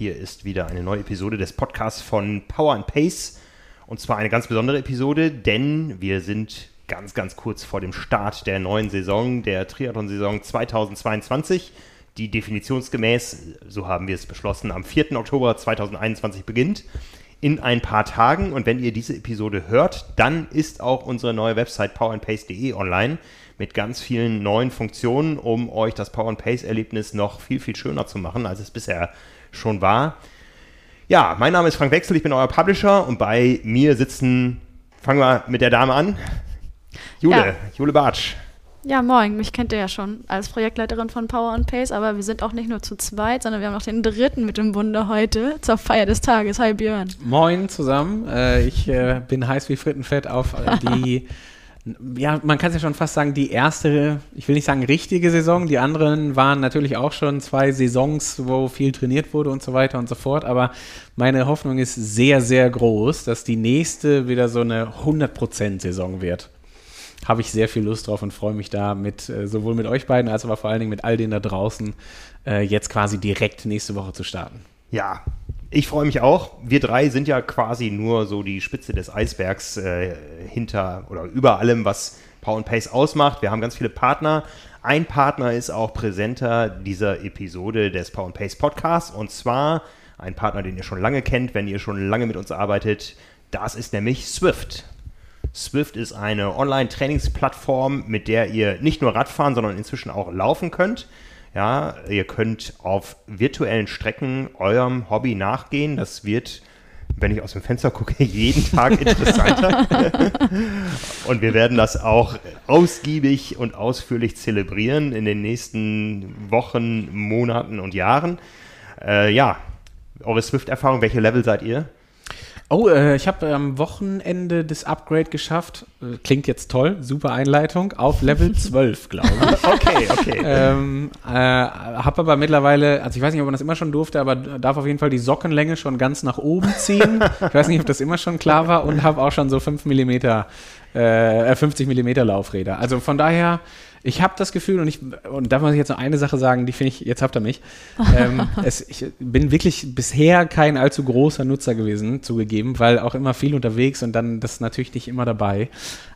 Hier ist wieder eine neue Episode des Podcasts von Power and Pace. Und zwar eine ganz besondere Episode, denn wir sind ganz, ganz kurz vor dem Start der neuen Saison, der Triathlon-Saison 2022, die definitionsgemäß, so haben wir es beschlossen, am 4. Oktober 2021 beginnt. In ein paar Tagen. Und wenn ihr diese Episode hört, dann ist auch unsere neue Website powerandpace.de online mit ganz vielen neuen Funktionen, um euch das Power and Pace Erlebnis noch viel, viel schöner zu machen, als es bisher schon war. Ja, mein Name ist Frank Wechsel, ich bin euer Publisher und bei mir sitzen, fangen wir mit der Dame an, Jule, Ja. Jule Bartsch. Ja, moin, mich kennt ihr ja schon als Projektleiterin von Power and Pace, aber wir sind auch nicht nur zu zweit, sondern wir haben noch den dritten mit im Bunde heute zur Feier des Tages. Hi Björn. Moin zusammen. Äh, ich äh, bin heiß wie Frittenfett auf die, ja, man kann es ja schon fast sagen, die erste, ich will nicht sagen richtige Saison. Die anderen waren natürlich auch schon zwei Saisons, wo viel trainiert wurde und so weiter und so fort. Aber meine Hoffnung ist sehr, sehr groß, dass die nächste wieder so eine 100%-Saison wird. Habe ich sehr viel Lust drauf und freue mich da mit, äh, sowohl mit euch beiden als aber vor allen Dingen mit all denen da draußen, äh, jetzt quasi direkt nächste Woche zu starten. Ja, ich freue mich auch. Wir drei sind ja quasi nur so die Spitze des Eisbergs äh, hinter oder über allem, was Power and Pace ausmacht. Wir haben ganz viele Partner. Ein Partner ist auch Präsenter dieser Episode des Power and Pace Podcasts und zwar ein Partner, den ihr schon lange kennt, wenn ihr schon lange mit uns arbeitet. Das ist nämlich Swift. Swift ist eine Online-Trainingsplattform, mit der ihr nicht nur Radfahren, sondern inzwischen auch laufen könnt. Ja, ihr könnt auf virtuellen Strecken eurem Hobby nachgehen. Das wird, wenn ich aus dem Fenster gucke, jeden Tag interessanter. und wir werden das auch ausgiebig und ausführlich zelebrieren in den nächsten Wochen, Monaten und Jahren. Äh, ja, eure Swift-Erfahrung, welche Level seid ihr? Oh, äh, ich habe am Wochenende das Upgrade geschafft. Äh, klingt jetzt toll, super Einleitung. Auf Level 12, glaube ich. Okay, okay. ähm, äh, habe aber mittlerweile, also ich weiß nicht, ob man das immer schon durfte, aber darf auf jeden Fall die Sockenlänge schon ganz nach oben ziehen. ich weiß nicht, ob das immer schon klar war und habe auch schon so 5 mm, äh, 50 mm Laufräder. Also von daher, ich habe das Gefühl und ich, und da muss ich jetzt noch eine Sache sagen, die finde ich, jetzt habt ihr mich. Ähm, es, ich bin wirklich bisher kein allzu großer Nutzer gewesen, zugegeben, weil auch immer viel unterwegs und dann das natürlich nicht immer dabei.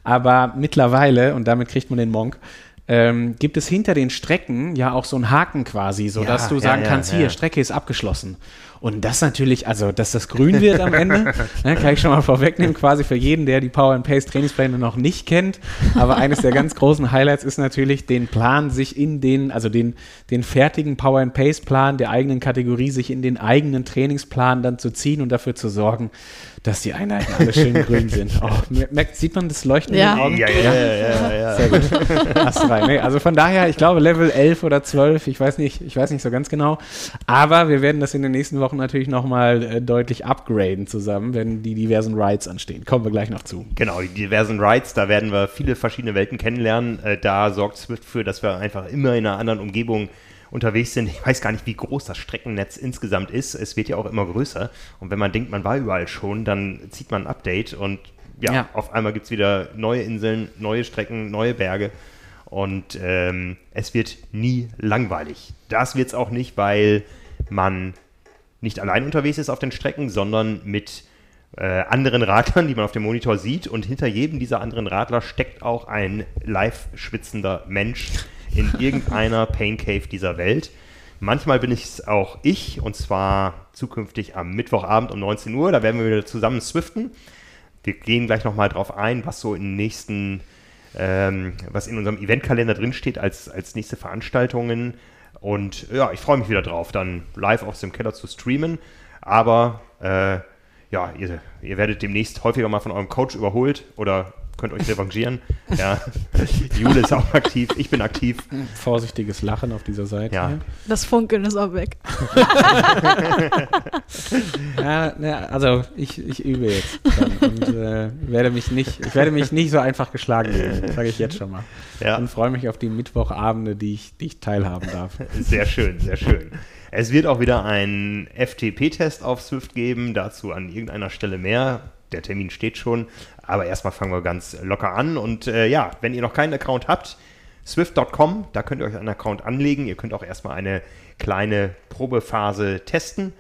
Aber mittlerweile, und damit kriegt man den Monk, ähm, gibt es hinter den Strecken ja auch so einen Haken quasi, sodass Ja, du sagen ja, kannst, ja. hier, Strecke ist abgeschlossen. Und das natürlich, also, dass das grün wird am Ende, ne, kann ich schon mal vorwegnehmen, quasi für jeden, der die Power and Pace Trainingspläne noch nicht kennt. Aber eines der ganz großen Highlights ist natürlich, den Plan sich in den, also den, den fertigen Power and Pace Plan der eigenen Kategorie, sich in den eigenen Trainingsplan dann zu ziehen und dafür zu sorgen, dass die Einheiten alle schön grün sind. Oh, merkt, sieht man das Leuchten Ja. in den Augen? ja, ja, ja, ja, ja. Sehr gut. Hast rein. Nee, also von daher, ich glaube Level 11 oder 12, ich weiß nicht, ich weiß nicht so ganz genau. Aber wir werden das in den nächsten Wochen natürlich nochmal äh, deutlich upgraden zusammen, wenn die diversen Rides anstehen. Kommen wir gleich noch zu. Genau, die diversen Rides, da werden wir viele verschiedene Welten kennenlernen. Äh, da sorgt Swift für, dass wir einfach immer in einer anderen Umgebung unterwegs sind. Ich weiß gar nicht, wie groß das Streckennetz insgesamt ist. Es wird ja auch immer größer. Und wenn man denkt, man war überall schon, dann zieht man ein Update und ja, Ja. auf einmal gibt es wieder neue Inseln, neue Strecken, neue Berge. Und ähm, es wird nie langweilig. Das wird es auch nicht, weil man nicht allein unterwegs ist auf den Strecken, sondern mit äh, anderen Radlern, die man auf dem Monitor sieht. Und hinter jedem dieser anderen Radler steckt auch ein live schwitzender Mensch in irgendeiner Pain Cave dieser Welt. Manchmal bin es auch ich und zwar zukünftig am Mittwochabend um 19 Uhr. Da werden wir wieder zusammen swiften. Wir gehen gleich nochmal drauf ein, was so in nächsten, ähm, was in unserem Eventkalender drinsteht als, als nächste Veranstaltungen. Und ja, ich freue mich wieder drauf, dann live aus dem Keller zu streamen. Aber äh, ja, ihr, ihr werdet demnächst häufiger mal von eurem Coach überholt oder könnt euch revanchieren. ja, Jule ist auch aktiv, ich bin aktiv. Vorsichtiges Lachen auf dieser Seite. Ja. Das Funkeln ist auch weg. Ja, ne, also ich, ich übe jetzt und äh, werde mich nicht, ich werde mich nicht so einfach geschlagen geben, sage ich jetzt schon mal. Ja. Und freue mich auf die Mittwochabende, die ich, die ich teilhaben darf. Sehr schön, sehr schön. Es wird auch wieder einen FTP-Test auf Swift geben, dazu an irgendeiner Stelle mehr. Der Termin steht schon, aber erstmal fangen wir ganz locker an. Und äh, ja, wenn ihr noch keinen Account habt, swift.com, da könnt ihr euch einen Account anlegen. Ihr könnt auch erstmal eine kleine Probephase testen.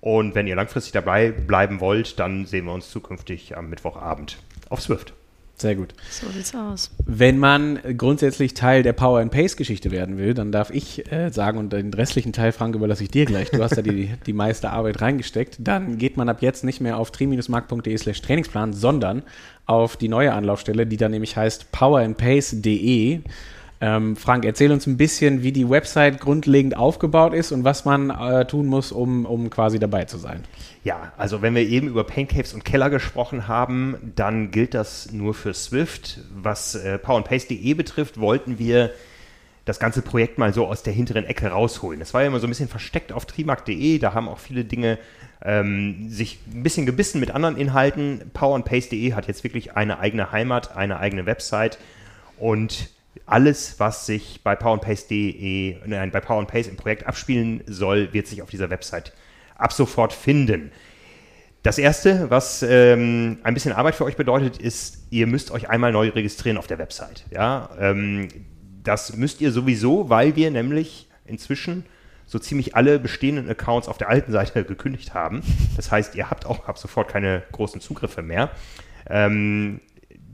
Und wenn ihr langfristig dabei bleiben wollt, dann sehen wir uns zukünftig am Mittwochabend auf Swift. Sehr gut. So sieht's aus. Wenn man grundsätzlich Teil der Power and Pace Geschichte werden will, dann darf ich äh, sagen, und den restlichen Teil, Frank, überlasse ich dir gleich. Du hast da die, die meiste Arbeit reingesteckt. Dann geht man ab jetzt nicht mehr auf tri-mark.de slash Trainingsplan, sondern auf die neue Anlaufstelle, die dann nämlich heißt powerandpace.de. Ähm, Frank, erzähl uns ein bisschen, wie die Website grundlegend aufgebaut ist und was man äh, tun muss, um, um quasi dabei zu sein. Ja, also wenn wir eben über Pain Caves und Keller gesprochen haben, dann gilt das nur für Swift. Was äh, powerandpace.de betrifft, wollten wir das ganze Projekt mal so aus der hinteren Ecke rausholen. Das war ja immer so ein bisschen versteckt auf trimark.de, da haben auch viele Dinge ähm, sich ein bisschen gebissen mit anderen Inhalten. Powerandpace.de hat jetzt wirklich eine eigene Heimat, eine eigene Website und alles, was sich bei powerandpace.de, nein, bei Power and Pace im Projekt abspielen soll, wird sich auf dieser Website ab sofort finden. Das erste, was ähm, ein bisschen Arbeit für euch bedeutet, ist, ihr müsst euch einmal neu registrieren auf der Website. Ja, ähm, das müsst ihr sowieso, weil wir nämlich inzwischen so ziemlich alle bestehenden Accounts auf der alten Seite gekündigt haben. Das heißt, ihr habt auch ab sofort keine großen Zugriffe mehr. Ähm,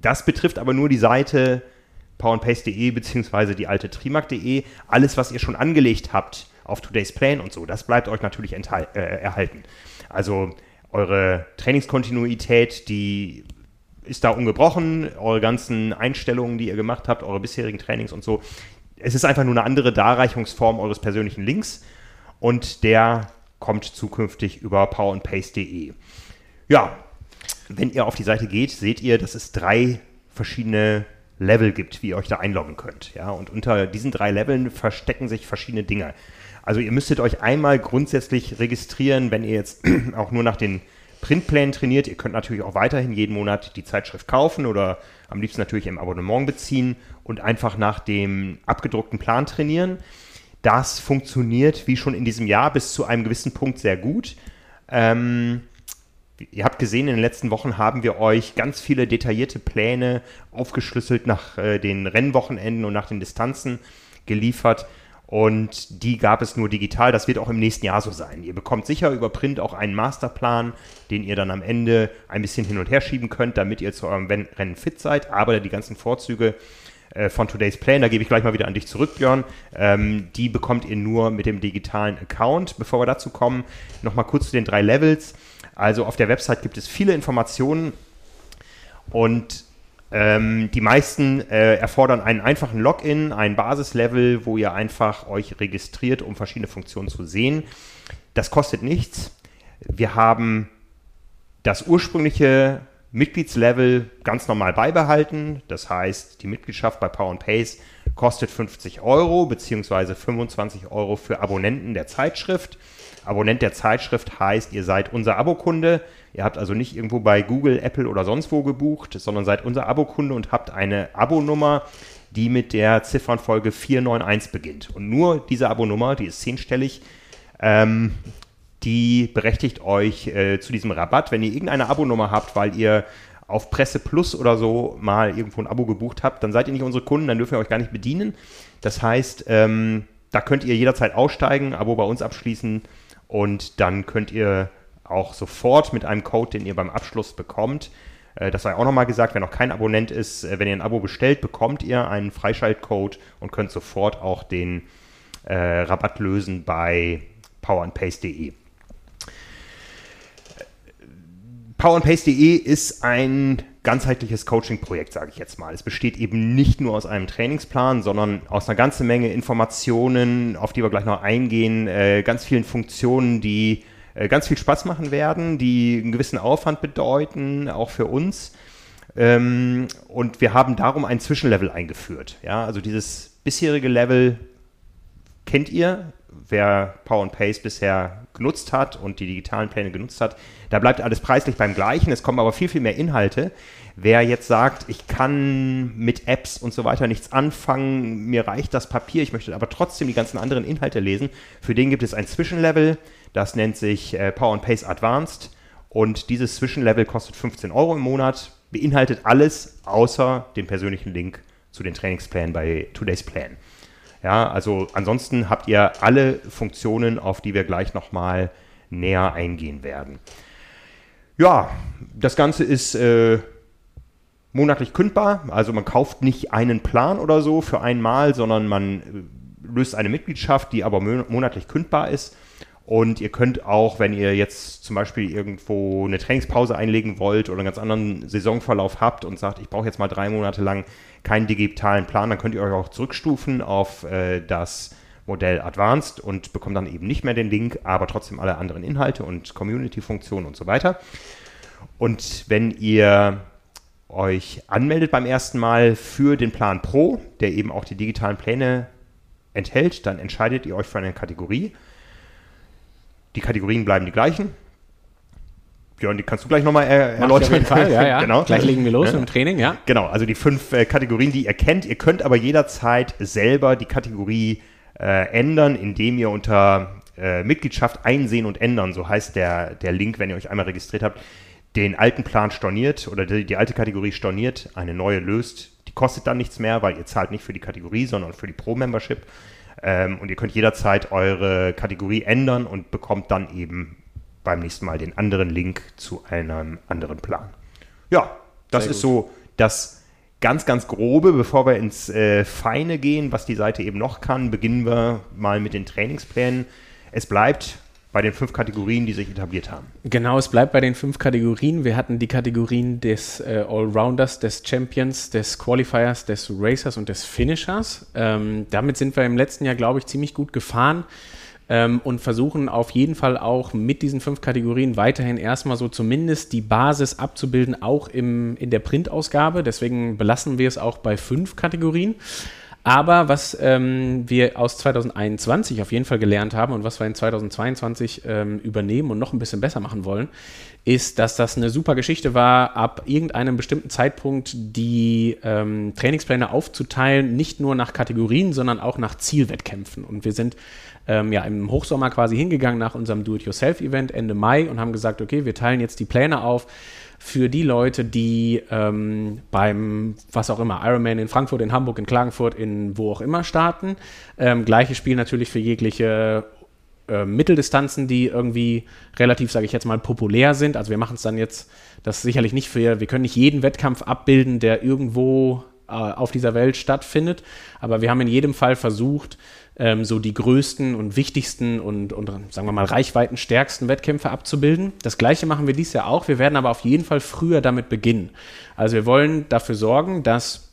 das betrifft aber nur die Seite powerandpace.de beziehungsweise die alte trimark.de. Alles, was ihr schon angelegt habt auf Today's Plan und so, das bleibt euch natürlich äh, erhalten. Also eure Trainingskontinuität, die ist da ungebrochen, eure ganzen Einstellungen, die ihr gemacht habt, eure bisherigen Trainings und so. Es ist einfach nur eine andere Darreichungsform eures persönlichen Links und der kommt zukünftig über powerandpace.de. Ja, wenn ihr auf die Seite geht, seht ihr, dass es drei verschiedene Level gibt, wie ihr euch da einloggen könnt. Ja, und unter diesen drei Leveln verstecken sich verschiedene Dinge. Also ihr müsstet euch einmal grundsätzlich registrieren, wenn ihr jetzt auch nur nach den Printplänen trainiert. Ihr könnt natürlich auch weiterhin jeden Monat die Zeitschrift kaufen oder am liebsten natürlich im Abonnement beziehen und einfach nach dem abgedruckten Plan trainieren. Das funktioniert wie schon in diesem Jahr bis zu einem gewissen Punkt sehr gut. Ähm, Ihr habt gesehen, in den letzten Wochen haben wir euch ganz viele detaillierte Pläne aufgeschlüsselt nach äh, den Rennwochenenden und nach den Distanzen geliefert. Und die gab es nur digital. Das wird auch im nächsten Jahr so sein. Ihr bekommt sicher über Print auch einen Masterplan, den ihr dann am Ende ein bisschen hin und her schieben könnt, damit ihr zu eurem Rennen fit seid. Aber die ganzen Vorzüge äh, von Today's Plan, da gebe ich gleich mal wieder an dich zurück, Björn. Ähm, die bekommt ihr nur mit dem digitalen Account. Bevor wir dazu kommen, nochmal kurz zu den drei Levels. Also auf der Website gibt es viele Informationen und ähm, die meisten äh, erfordern einen einfachen Login, ein Basislevel, wo ihr einfach euch registriert, um verschiedene Funktionen zu sehen. Das kostet nichts. Wir haben das ursprüngliche Mitgliedslevel ganz normal beibehalten. Das heißt, die Mitgliedschaft bei Power Pace kostet 50 Euro beziehungsweise 25 Euro für Abonnenten der Zeitschrift. Abonnent der Zeitschrift heißt, ihr seid unser Abokunde. Ihr habt also nicht irgendwo bei Google, Apple oder sonst wo gebucht, sondern seid unser Abokunde und habt eine Abonummer, die mit der Ziffernfolge 491 beginnt. Und nur diese Abonummer, die ist zehnstellig, ähm, die berechtigt euch äh, zu diesem Rabatt. Wenn ihr irgendeine Abonummer habt, weil ihr auf Presse Plus oder so mal irgendwo ein Abo gebucht habt, dann seid ihr nicht unsere Kunden, dann dürfen wir euch gar nicht bedienen. Das heißt, ähm, da könnt ihr jederzeit aussteigen, Abo bei uns abschließen und dann könnt ihr auch sofort mit einem Code, den ihr beim Abschluss bekommt, äh, das sei auch nochmal gesagt, wer noch kein Abonnent ist, äh, wenn ihr ein Abo bestellt, bekommt ihr einen Freischaltcode und könnt sofort auch den äh, Rabatt lösen bei powerandpace.de. Powerandpace.de ist ein ganzheitliches Coaching-Projekt, sage ich jetzt mal. Es besteht eben nicht nur aus einem Trainingsplan, sondern aus einer ganzen Menge Informationen, auf die wir gleich noch eingehen, äh, ganz vielen Funktionen, die äh, ganz viel Spaß machen werden, die einen gewissen Aufwand bedeuten, auch für uns. Ähm, und wir haben darum ein Zwischenlevel eingeführt. Ja, also dieses bisherige Level kennt ihr, wer Power and Pace bisher genutzt hat und die digitalen Pläne genutzt hat, da bleibt alles preislich beim gleichen. Es kommen aber viel, viel mehr Inhalte. Wer jetzt sagt, ich kann mit Apps und so weiter nichts anfangen, mir reicht das Papier, ich möchte aber trotzdem die ganzen anderen Inhalte lesen, für den gibt es ein Zwischenlevel, das nennt sich äh, Power and Pace Advanced und dieses Zwischenlevel kostet 15 Euro im Monat, beinhaltet alles außer den persönlichen Link zu den Trainingsplänen bei Today's Plan. Ja, also ansonsten habt ihr alle Funktionen, auf die wir gleich nochmal näher eingehen werden. Ja, das Ganze ist äh, monatlich kündbar. Also man kauft nicht einen Plan oder so für einmal, sondern man äh, löst eine Mitgliedschaft, die aber monatlich kündbar ist. Und ihr könnt auch, wenn ihr jetzt zum Beispiel irgendwo eine Trainingspause einlegen wollt oder einen ganz anderen Saisonverlauf habt und sagt, ich brauche jetzt mal drei Monate lang keinen digitalen Plan, dann könnt ihr euch auch zurückstufen auf äh, das Modell Advanced und bekommt dann eben nicht mehr den Link, aber trotzdem alle anderen Inhalte und Community-Funktionen und so weiter. Und wenn ihr euch anmeldet beim ersten Mal für den Plan Pro, der eben auch die digitalen Pläne enthält, dann entscheidet ihr euch für eine Kategorie. Die Kategorien bleiben die gleichen. Björn, die kannst du gleich nochmal er erläutern. Auf jeden Fall, ja, ja. genau. Gleich legen wir los ja. im Training, ja. Genau, also die fünf äh, Kategorien, die ihr kennt. Ihr könnt aber jederzeit selber die Kategorie äh, ändern, indem ihr unter äh, Mitgliedschaft einsehen und ändern, so heißt der, der Link, wenn ihr euch einmal registriert habt, den alten Plan storniert oder die, die alte Kategorie storniert, eine neue löst. Die kostet dann nichts mehr, weil ihr zahlt nicht für die Kategorie, sondern für die Pro-Membership. Ähm, und ihr könnt jederzeit eure Kategorie ändern und bekommt dann eben beim nächsten Mal den anderen Link zu einem anderen Plan. Ja, das Sehr ist gut. so das ganz, ganz grobe. Bevor wir ins äh, Feine gehen, was die Seite eben noch kann, beginnen wir mal mit den Trainingsplänen. Es bleibt bei den fünf Kategorien, die sich etabliert haben. Genau, es bleibt bei den fünf Kategorien. Wir hatten die Kategorien des äh, Allrounders, des Champions, des Qualifiers, des Racers und des Finishers. Ähm, damit sind wir im letzten Jahr, glaube ich, ziemlich gut gefahren ähm, und versuchen auf jeden Fall auch mit diesen fünf Kategorien weiterhin erstmal so zumindest die Basis abzubilden, auch im, in der Printausgabe. Deswegen belassen wir es auch bei fünf Kategorien. Aber was ähm, wir aus 2021 auf jeden Fall gelernt haben und was wir in 2022 ähm, übernehmen und noch ein bisschen besser machen wollen, ist, dass das eine super Geschichte war, ab irgendeinem bestimmten Zeitpunkt die ähm, Trainingspläne aufzuteilen, nicht nur nach Kategorien, sondern auch nach Zielwettkämpfen. Und wir sind ähm, ja im Hochsommer quasi hingegangen nach unserem Do-it-yourself-Event Ende Mai und haben gesagt, okay, wir teilen jetzt die Pläne auf für die Leute, die ähm, beim, was auch immer, Ironman in Frankfurt, in Hamburg, in Klagenfurt, in wo auch immer starten. Ähm, gleiches Spiel natürlich für jegliche äh, Mitteldistanzen, die irgendwie relativ, sage ich jetzt mal, populär sind. Also wir machen es dann jetzt, das sicherlich nicht für, wir können nicht jeden Wettkampf abbilden, der irgendwo auf dieser Welt stattfindet, aber wir haben in jedem Fall versucht, ähm, so die größten und wichtigsten und, und, sagen wir mal, reichweitenstärksten Wettkämpfe abzubilden. Das gleiche machen wir dieses Jahr auch. Wir werden aber auf jeden Fall früher damit beginnen. Also wir wollen dafür sorgen, dass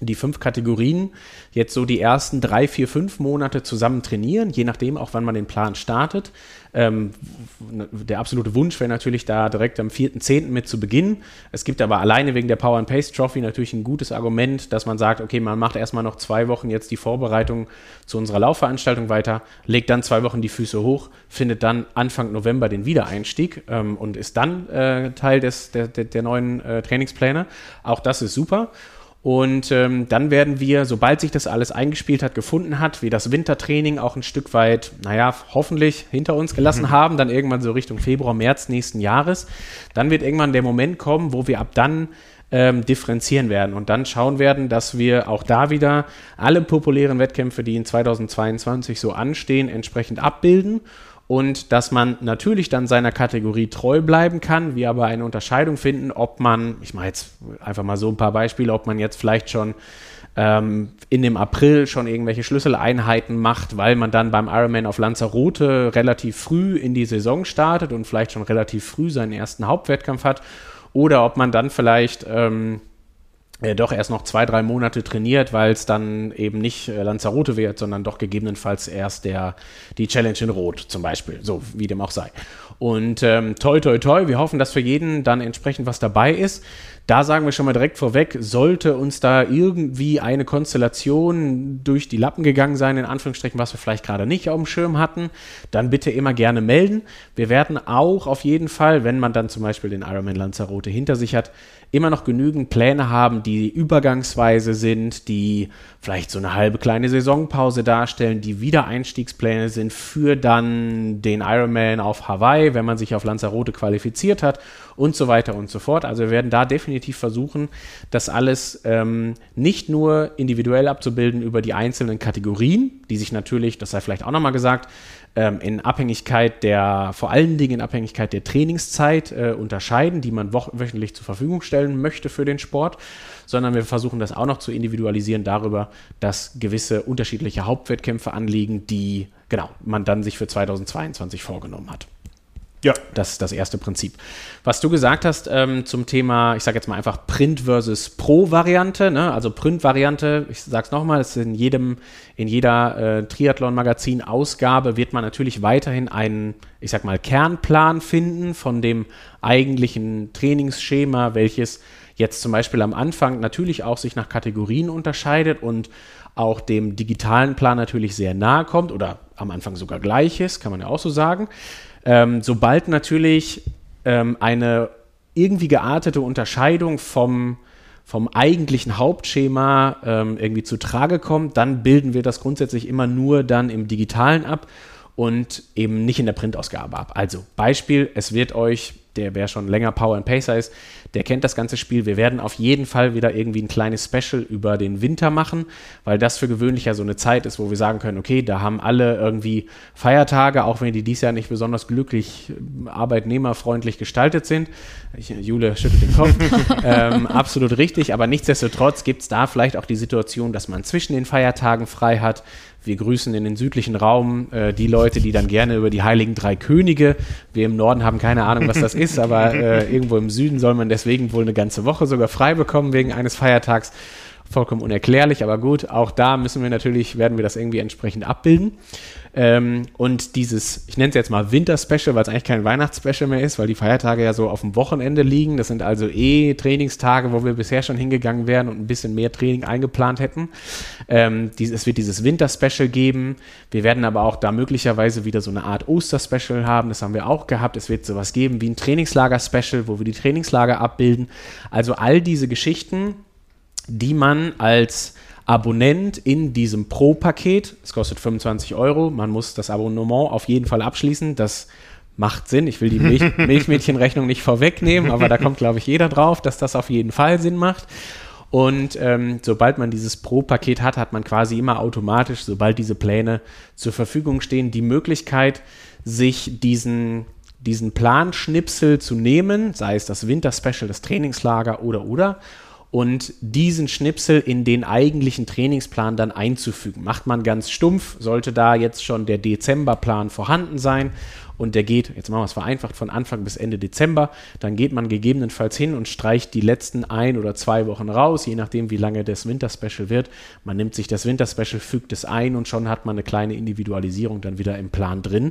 die fünf Kategorien jetzt so die ersten drei, vier, fünf Monate zusammen trainieren, je nachdem auch wann man den Plan startet. Ähm, der absolute Wunsch wäre natürlich da direkt am 4.10. mit zu beginnen. Es gibt aber alleine wegen der Power and Pace Trophy natürlich ein gutes Argument, dass man sagt, okay, man macht erstmal noch zwei Wochen jetzt die Vorbereitung zu unserer Laufveranstaltung weiter, legt dann zwei Wochen die Füße hoch, findet dann Anfang November den Wiedereinstieg ähm, und ist dann äh, Teil des, der, der, der neuen äh, Trainingspläne. Auch das ist super. Und ähm, dann werden wir, sobald sich das alles eingespielt hat, gefunden hat, wie das Wintertraining auch ein Stück weit, naja, hoffentlich hinter uns gelassen mhm. haben, dann irgendwann so Richtung Februar, März nächsten Jahres, dann wird irgendwann der Moment kommen, wo wir ab dann ähm, differenzieren werden und dann schauen werden, dass wir auch da wieder alle populären Wettkämpfe, die in 2022 so anstehen, entsprechend abbilden und dass man natürlich dann seiner Kategorie treu bleiben kann, wir aber eine Unterscheidung finden, ob man, ich mache jetzt einfach mal so ein paar Beispiele, ob man jetzt vielleicht schon ähm, in dem April schon irgendwelche Schlüsseleinheiten macht, weil man dann beim Ironman auf Lanzarote relativ früh in die Saison startet und vielleicht schon relativ früh seinen ersten Hauptwettkampf hat. Oder ob man dann vielleicht ähm, äh, doch erst noch zwei, drei Monate trainiert, weil es dann eben nicht äh, Lanzarote wird, sondern doch gegebenenfalls erst der, die Challenge in Rot zum Beispiel, so wie dem auch sei. Und ähm, toi, toi, toi, wir hoffen, dass für jeden dann entsprechend was dabei ist. Da sagen wir schon mal direkt vorweg, sollte uns da irgendwie eine Konstellation durch die Lappen gegangen sein, in Anführungsstrichen, was wir vielleicht gerade nicht auf dem Schirm hatten, dann bitte immer gerne melden. Wir werden auch auf jeden Fall, wenn man dann zum Beispiel den Ironman Lanzarote hinter sich hat, immer noch genügend Pläne haben, die übergangsweise sind, die vielleicht so eine halbe kleine Saisonpause darstellen, die Wiedereinstiegspläne sind für dann den Ironman auf Hawaii, wenn man sich auf Lanzarote qualifiziert hat und so weiter und so fort. Also wir werden da definitiv versuchen, das alles ähm, nicht nur individuell abzubilden über die einzelnen Kategorien, die sich natürlich, das sei vielleicht auch nochmal gesagt, ähm, in Abhängigkeit der, vor allen Dingen in Abhängigkeit der Trainingszeit äh, unterscheiden, die man wöchentlich zur Verfügung stellen möchte für den Sport, sondern wir versuchen das auch noch zu individualisieren darüber, dass gewisse unterschiedliche Hauptwettkämpfe anliegen, die genau man dann sich für 2022 vorgenommen hat. Ja. Das ist das erste Prinzip. Was du gesagt hast ähm, zum Thema, ich sage jetzt mal einfach Print versus Pro-Variante, ne? also Print-Variante, ich sage es nochmal, in jedem, in jeder äh, Triathlon-Magazin-Ausgabe wird man natürlich weiterhin einen, ich sag mal, Kernplan finden von dem eigentlichen Trainingsschema, welches jetzt zum Beispiel am Anfang natürlich auch sich nach Kategorien unterscheidet und auch dem digitalen Plan natürlich sehr nahe kommt oder am Anfang sogar gleich ist, kann man ja auch so sagen. Ähm, sobald natürlich ähm, eine irgendwie geartete Unterscheidung vom, vom eigentlichen Hauptschema ähm, irgendwie zu Trage kommt, dann bilden wir das grundsätzlich immer nur dann im Digitalen ab und eben nicht in der Printausgabe ab. Also Beispiel, es wird euch der wer schon länger Power and Pacer ist, der kennt das ganze Spiel. Wir werden auf jeden Fall wieder irgendwie ein kleines Special über den Winter machen, weil das für gewöhnlich ja so eine Zeit ist, wo wir sagen können, okay, da haben alle irgendwie Feiertage, auch wenn die dies Jahr nicht besonders glücklich arbeitnehmerfreundlich gestaltet sind. Ich, Jule schüttelt den Kopf. ähm, absolut richtig, aber nichtsdestotrotz gibt es da vielleicht auch die Situation, dass man zwischen den Feiertagen frei hat, wir grüßen in den südlichen Raum äh, die Leute, die dann gerne über die Heiligen Drei Könige, wir im Norden haben keine Ahnung, was das ist, aber äh, irgendwo im Süden soll man deswegen wohl eine ganze Woche sogar frei bekommen wegen eines Feiertags. Vollkommen unerklärlich, aber gut, auch da müssen wir natürlich, werden wir das irgendwie entsprechend abbilden. Ähm, und dieses, ich nenne es jetzt mal Winter-Special, weil es eigentlich kein Weihnachtsspecial mehr ist, weil die Feiertage ja so auf dem Wochenende liegen. Das sind also eh Trainingstage, wo wir bisher schon hingegangen wären und ein bisschen mehr Training eingeplant hätten. Ähm, dies, es wird dieses Winter-Special geben. Wir werden aber auch da möglicherweise wieder so eine Art Oster-Special haben. Das haben wir auch gehabt. Es wird sowas geben wie ein Trainingslager-Special, wo wir die Trainingslager abbilden. Also all diese Geschichten, die man als Abonnent in diesem Pro-Paket. Es kostet 25 Euro. Man muss das Abonnement auf jeden Fall abschließen. Das macht Sinn. Ich will die Milch Milchmädchenrechnung nicht vorwegnehmen, aber da kommt, glaube ich, jeder drauf, dass das auf jeden Fall Sinn macht. Und ähm, sobald man dieses Pro-Paket hat, hat man quasi immer automatisch, sobald diese Pläne zur Verfügung stehen, die Möglichkeit, sich diesen, diesen Planschnipsel zu nehmen, sei es das Winter-Special, das Trainingslager oder oder, und diesen Schnipsel in den eigentlichen Trainingsplan dann einzufügen. Macht man ganz stumpf, sollte da jetzt schon der Dezemberplan vorhanden sein und der geht, jetzt machen wir es vereinfacht, von Anfang bis Ende Dezember, dann geht man gegebenenfalls hin und streicht die letzten ein oder zwei Wochen raus, je nachdem, wie lange das Winterspecial wird. Man nimmt sich das Winterspecial, fügt es ein und schon hat man eine kleine Individualisierung dann wieder im Plan drin.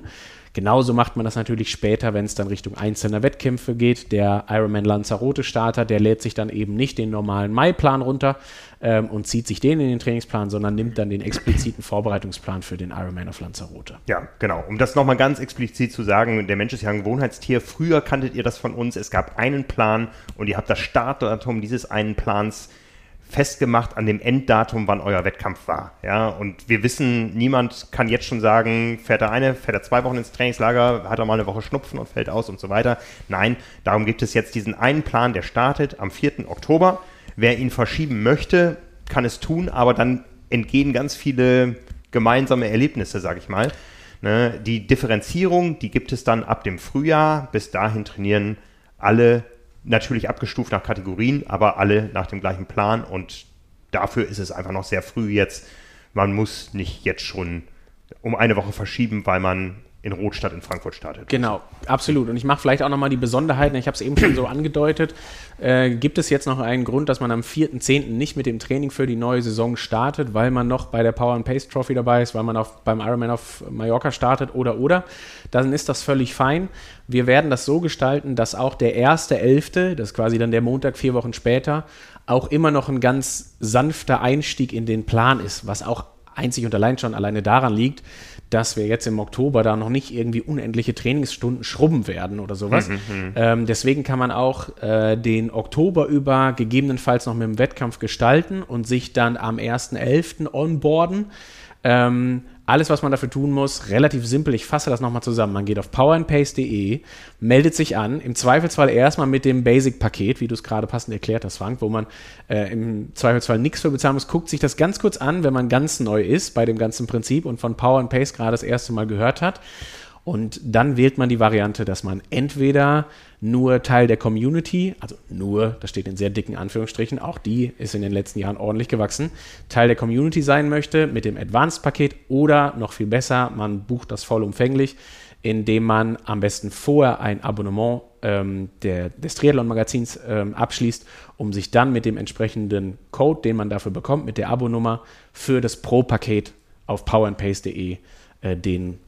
Genauso macht man das natürlich später, wenn es dann Richtung einzelner Wettkämpfe geht. Der Ironman Lanzarote Starter, der lädt sich dann eben nicht den normalen Mai-Plan runter ähm, und zieht sich den in den Trainingsplan, sondern nimmt dann den expliziten Vorbereitungsplan für den Ironman auf Lanzarote. Ja, genau. Um das nochmal ganz explizit zu sagen, der Mensch ist ja ein Gewohnheitstier. Früher kanntet ihr das von uns. Es gab einen Plan und ihr habt das Startdatum dieses einen Plans festgemacht an dem Enddatum, wann euer Wettkampf war. Ja, und wir wissen, niemand kann jetzt schon sagen, fährt er eine, fährt er zwei Wochen ins Trainingslager, hat er mal eine Woche Schnupfen und fällt aus und so weiter. Nein, darum gibt es jetzt diesen einen Plan, der startet am 4. Oktober. Wer ihn verschieben möchte, kann es tun, aber dann entgehen ganz viele gemeinsame Erlebnisse, sage ich mal. Ne, die Differenzierung, die gibt es dann ab dem Frühjahr. Bis dahin trainieren alle natürlich abgestuft nach Kategorien, aber alle nach dem gleichen Plan und dafür ist es einfach noch sehr früh jetzt. Man muss nicht jetzt schon um eine Woche verschieben, weil man in Rot statt in Frankfurt startet. Genau, absolut. Und ich mache vielleicht auch nochmal die Besonderheiten, ich habe es eben schon so angedeutet. Äh, gibt es jetzt noch einen Grund, dass man am 4.10. nicht mit dem Training für die neue Saison startet, weil man noch bei der Power and Pace Trophy dabei ist, weil man auf, beim Ironman auf Mallorca startet oder oder, dann ist das völlig fein. Wir werden das so gestalten, dass auch der 1.11., das ist quasi dann der Montag vier Wochen später, auch immer noch ein ganz sanfter Einstieg in den Plan ist, was auch einzig und allein schon alleine daran liegt, dass wir jetzt im Oktober da noch nicht irgendwie unendliche Trainingsstunden schrubben werden oder sowas. Mhm, mhm. ähm, deswegen kann man auch äh, den Oktober über gegebenenfalls noch mit dem Wettkampf gestalten und sich dann am 1.11. onboarden. Ähm, alles, was man dafür tun muss, relativ simpel. Ich fasse das nochmal zusammen. Man geht auf powerandpace.de, meldet sich an, im Zweifelsfall erstmal mit dem Basic-Paket, wie du es gerade passend erklärt hast, Frank, wo man äh, im Zweifelsfall nichts für bezahlen muss. Guckt sich das ganz kurz an, wenn man ganz neu ist bei dem ganzen Prinzip und von Power and Pace gerade das erste Mal gehört hat. Und dann wählt man die Variante, dass man entweder nur Teil der Community, also nur, das steht in sehr dicken Anführungsstrichen, auch die ist in den letzten Jahren ordentlich gewachsen, Teil der Community sein möchte mit dem Advanced-Paket oder noch viel besser, man bucht das vollumfänglich, indem man am besten vorher ein Abonnement ähm, der, des Triathlon-Magazins ähm, abschließt, um sich dann mit dem entsprechenden Code, den man dafür bekommt, mit der Abonummer für das Pro-Paket auf powerandpace.de äh, den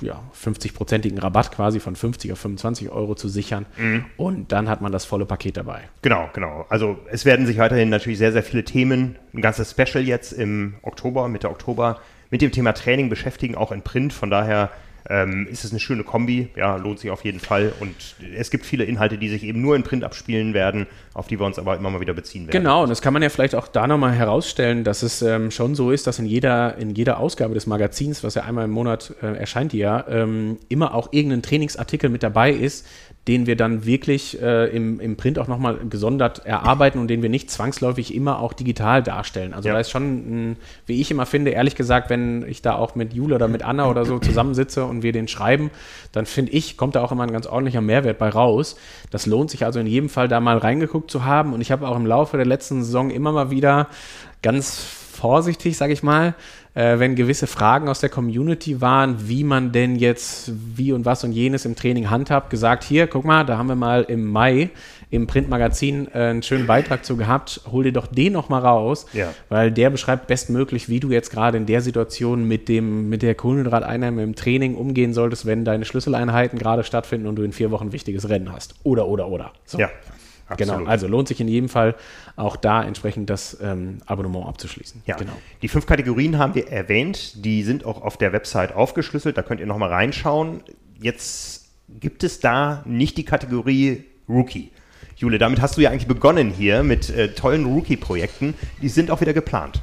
ja, 50-prozentigen Rabatt quasi von 50 auf 25 Euro zu sichern. Mhm. Und dann hat man das volle Paket dabei. Genau, genau. Also es werden sich weiterhin natürlich sehr, sehr viele Themen, ein ganzes Special jetzt im Oktober, Mitte Oktober, mit dem Thema Training beschäftigen, auch in Print. Von daher ähm, ist es eine schöne Kombi. Ja, lohnt sich auf jeden Fall. Und es gibt viele Inhalte, die sich eben nur in Print abspielen werden, auf die wir uns aber immer mal wieder beziehen werden. Genau, und das kann man ja vielleicht auch da nochmal herausstellen, dass es ähm, schon so ist, dass in jeder, in jeder Ausgabe des Magazins, was ja einmal im Monat äh, erscheint, ja, ähm, immer auch irgendein Trainingsartikel mit dabei ist, den wir dann wirklich äh, im, im Print auch nochmal gesondert erarbeiten und den wir nicht zwangsläufig immer auch digital darstellen. Also Ja. da ist schon, mh, wie ich immer finde, ehrlich gesagt, wenn ich da auch mit Jule oder mit Anna oder so zusammensitze und wir den schreiben, dann finde ich, kommt da auch immer ein ganz ordentlicher Mehrwert bei raus. Das lohnt sich also in jedem Fall da mal reingeguckt zu haben und ich habe auch im Laufe der letzten Saison immer mal wieder ganz vorsichtig, sage ich mal, äh, wenn gewisse Fragen aus der Community waren, wie man denn jetzt wie und was und jenes im Training handhabt, gesagt, hier, guck mal, da haben wir mal im Mai im Printmagazin äh, einen schönen Beitrag zu gehabt, hol dir doch den noch mal raus, Ja. weil der beschreibt bestmöglich, wie du jetzt gerade in der Situation mit dem mit der Kohlenhydrateinnahme im Training umgehen solltest, wenn deine Schlüsseleinheiten gerade stattfinden und du in vier Wochen ein wichtiges Rennen hast. Oder, oder, oder. So. Ja, Genau, absolut. also lohnt sich in jedem Fall auch da entsprechend das ähm, Abonnement abzuschließen. Ja, genau. die fünf Kategorien haben wir erwähnt. Die sind auch auf der Website aufgeschlüsselt. Da könnt ihr nochmal reinschauen. Jetzt gibt es da nicht die Kategorie Rookie. Jule, damit hast du ja eigentlich begonnen hier mit äh, tollen Rookie-Projekten. Die sind auch wieder geplant.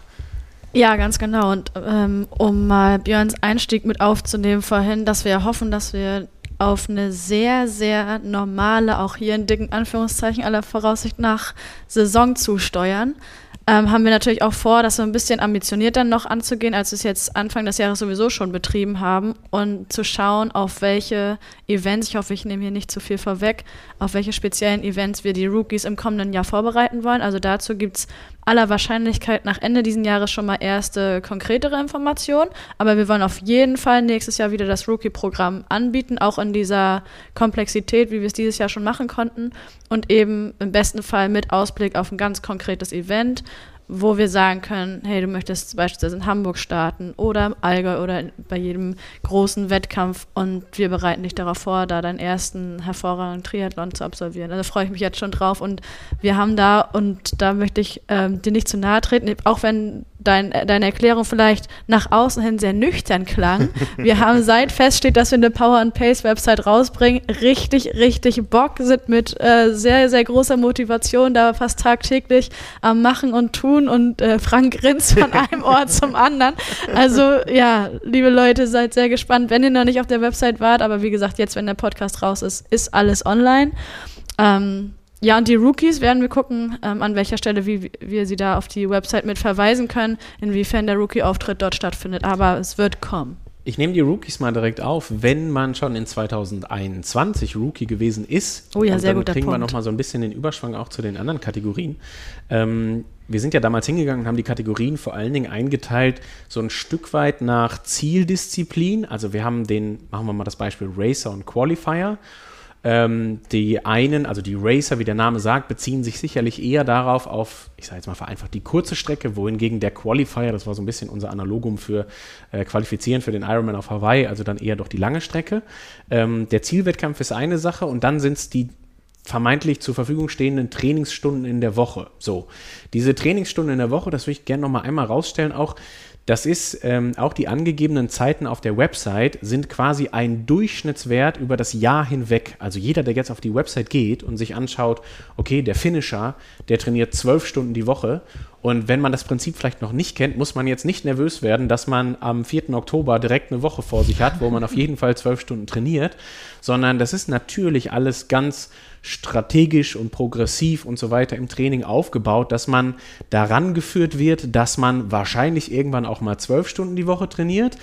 Ja, ganz genau. Und ähm, um mal Björns Einstieg mit aufzunehmen vorhin, dass wir hoffen, dass wir auf eine sehr, sehr normale, auch hier in dicken Anführungszeichen aller Voraussicht nach, Saison zusteuern. Ähm, haben wir natürlich auch vor, das so ein bisschen ambitionierter noch anzugehen, als wir es jetzt Anfang des Jahres sowieso schon betrieben haben und zu schauen, auf welche Events, ich hoffe, ich nehme hier nicht zu viel vorweg, auf welche speziellen Events wir die Rookies im kommenden Jahr vorbereiten wollen. Also dazu gibt es aller Wahrscheinlichkeit nach Ende diesen Jahres schon mal erste konkretere Informationen. Aber wir wollen auf jeden Fall nächstes Jahr wieder das Rookie-Programm anbieten, auch in dieser Komplexität, wie wir es dieses Jahr schon machen konnten. Und eben im besten Fall mit Ausblick auf ein ganz konkretes Event, wo wir sagen können, hey, du möchtest beispielsweise in Hamburg starten oder im Allgäu oder bei jedem großen Wettkampf und wir bereiten dich darauf vor, da deinen ersten hervorragenden Triathlon zu absolvieren. Also freue ich mich jetzt schon drauf und wir haben da, und da möchte ich ähm, dir nicht zu nahe treten, auch wenn dein, äh, deine Erklärung vielleicht nach außen hin sehr nüchtern klang. Wir haben seit feststeht, dass wir eine Power and Pace Website rausbringen, richtig, richtig Bock, sind mit äh, sehr, sehr großer Motivation da fast tagtäglich am Machen und Tun und äh, Frank grinst von einem Ort zum anderen. Also ja, liebe Leute, seid sehr gespannt, wenn ihr noch nicht auf der Website wart, aber wie gesagt, jetzt, wenn der Podcast raus ist, ist alles online. Ähm, ja, und die Rookies werden wir gucken, ähm, an welcher Stelle wie wir sie da auf die Website mit verweisen können, inwiefern der Rookie-Auftritt dort stattfindet. Aber es wird kommen. Ich nehme die Rookies mal direkt auf. Wenn man schon in 2021 Rookie gewesen ist, Oh ja, sehr dann guter kriegen wir nochmal so ein bisschen den Überschwang auch zu den anderen Kategorien. Ähm, wir sind ja damals hingegangen und haben die Kategorien vor allen Dingen eingeteilt, so ein Stück weit nach Zieldisziplin. Also wir haben den, machen wir mal das Beispiel Racer und Qualifier. Ähm, die einen, also die Racer, wie der Name sagt, beziehen sich sicherlich eher darauf auf, ich sage jetzt mal vereinfacht, die kurze Strecke, wohingegen der Qualifier, das war so ein bisschen unser Analogum für äh, Qualifizieren für den Ironman auf Hawaii, also dann eher doch die lange Strecke. Ähm, der Zielwettkampf ist eine Sache und dann sind es die vermeintlich zur Verfügung stehenden Trainingsstunden in der Woche. So, diese Trainingsstunden in der Woche, das würde ich gerne noch mal einmal rausstellen, auch das ist ähm, auch die angegebenen Zeiten auf der Website sind quasi ein Durchschnittswert über das Jahr hinweg. Also jeder, der jetzt auf die Website geht und sich anschaut, okay, der Finisher, der trainiert zwölf Stunden die Woche. Und wenn man das Prinzip vielleicht noch nicht kennt, muss man jetzt nicht nervös werden, dass man am 4. Oktober direkt eine Woche vor sich hat, wo man auf jeden Fall zwölf Stunden trainiert, sondern das ist natürlich alles ganz strategisch und progressiv und so weiter im Training aufgebaut, dass man daran geführt wird, dass man wahrscheinlich irgendwann auch mal zwölf Stunden die Woche trainiert.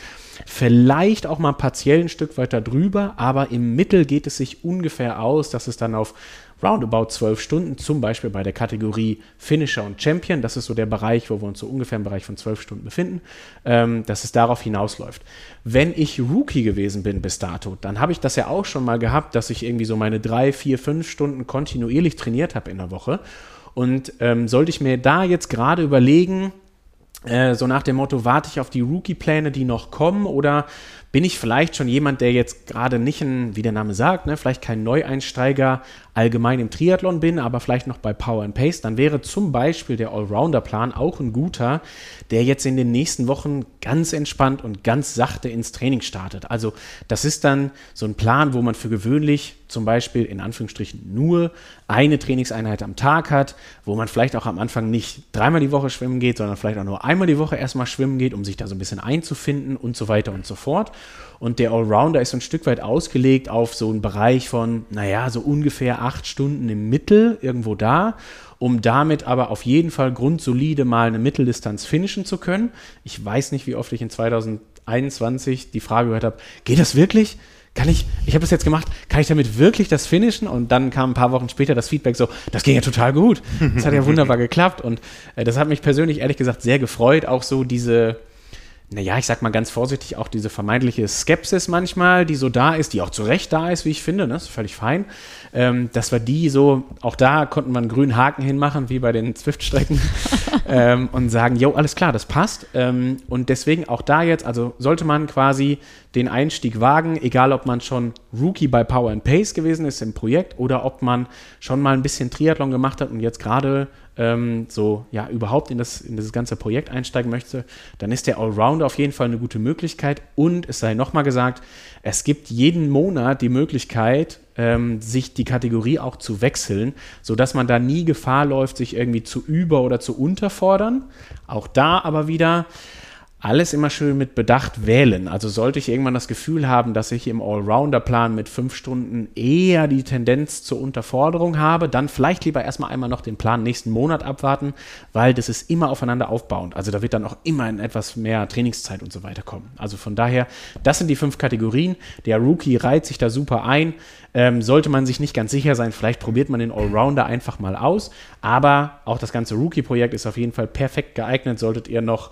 Vielleicht auch mal partiell ein Stück weiter drüber, aber im Mittel geht es sich ungefähr aus, dass es dann auf roundabout zwölf Stunden, zum Beispiel bei der Kategorie Finisher und Champion, das ist so der Bereich, wo wir uns so ungefähr im Bereich von zwölf Stunden befinden, ähm, dass es darauf hinausläuft. Wenn ich Rookie gewesen bin bis dato, dann habe ich das ja auch schon mal gehabt, dass ich irgendwie so meine drei, vier, fünf Stunden kontinuierlich trainiert habe in der Woche. Und ähm, sollte ich mir da jetzt gerade überlegen, äh, so nach dem Motto, warte ich auf die Rookie-Pläne, die noch kommen, oder bin ich vielleicht schon jemand, der jetzt gerade nicht ein, wie der Name sagt, ne, vielleicht kein Neueinsteiger allgemein im Triathlon bin, aber vielleicht noch bei Power and Pace, dann wäre zum Beispiel der Allrounder-Plan auch ein guter, der jetzt in den nächsten Wochen ganz entspannt und ganz sachte ins Training startet. Also das ist dann so ein Plan, wo man für gewöhnlich zum Beispiel in Anführungsstrichen nur eine Trainingseinheit am Tag hat, wo man vielleicht auch am Anfang nicht dreimal die Woche schwimmen geht, sondern vielleicht auch nur einmal die Woche erstmal schwimmen geht, um sich da so ein bisschen einzufinden und so weiter und so fort. Und der Allrounder ist so ein Stück weit ausgelegt auf so einen Bereich von, naja, so ungefähr acht Stunden im Mittel, irgendwo da, um damit aber auf jeden Fall grundsolide mal eine Mitteldistanz finishen zu können. Ich weiß nicht, wie oft ich in 2021 die Frage gehört habe, geht das wirklich? kann ich, ich habe das jetzt gemacht, kann ich damit wirklich das finishen? Und dann kam ein paar Wochen später das Feedback so, das ging ja total gut. Das hat ja wunderbar geklappt. Und äh, das hat mich persönlich ehrlich gesagt sehr gefreut, auch so diese, naja, ich sag mal ganz vorsichtig, auch diese vermeintliche Skepsis manchmal, die so da ist, die auch zu Recht da ist, wie ich finde, ne? das ist völlig fein, ähm, dass wir die so, auch da konnten wir einen grünen Haken hinmachen, wie bei den Zwift-Strecken, ähm, und sagen, jo, alles klar, das passt. Ähm, und deswegen auch da jetzt, also sollte man quasi den Einstieg wagen, egal ob man schon Rookie bei Power and Pace gewesen ist im Projekt oder ob man schon mal ein bisschen Triathlon gemacht hat und jetzt gerade ähm, so ja überhaupt in das, in das ganze Projekt einsteigen möchte, dann ist der Allrounder auf jeden Fall eine gute Möglichkeit. Und es sei nochmal gesagt, es gibt jeden Monat die Möglichkeit, ähm, sich die Kategorie auch zu wechseln, sodass man da nie Gefahr läuft, sich irgendwie zu über- oder zu unterfordern. Auch da aber wieder alles immer schön mit Bedacht wählen. Also sollte ich irgendwann das Gefühl haben, dass ich im Allrounder-Plan mit fünf Stunden eher die Tendenz zur Unterforderung habe, dann vielleicht lieber erstmal einmal noch den Plan nächsten Monat abwarten, weil das ist immer aufeinander aufbauend. Also da wird dann auch immer in etwas mehr Trainingszeit und so weiter kommen. Also von daher, das sind die fünf Kategorien. Der Rookie reiht sich da super ein. Ähm, sollte man sich nicht ganz sicher sein, vielleicht probiert man den Allrounder einfach mal aus. Aber auch das ganze Rookie-Projekt ist auf jeden Fall perfekt geeignet. Solltet ihr noch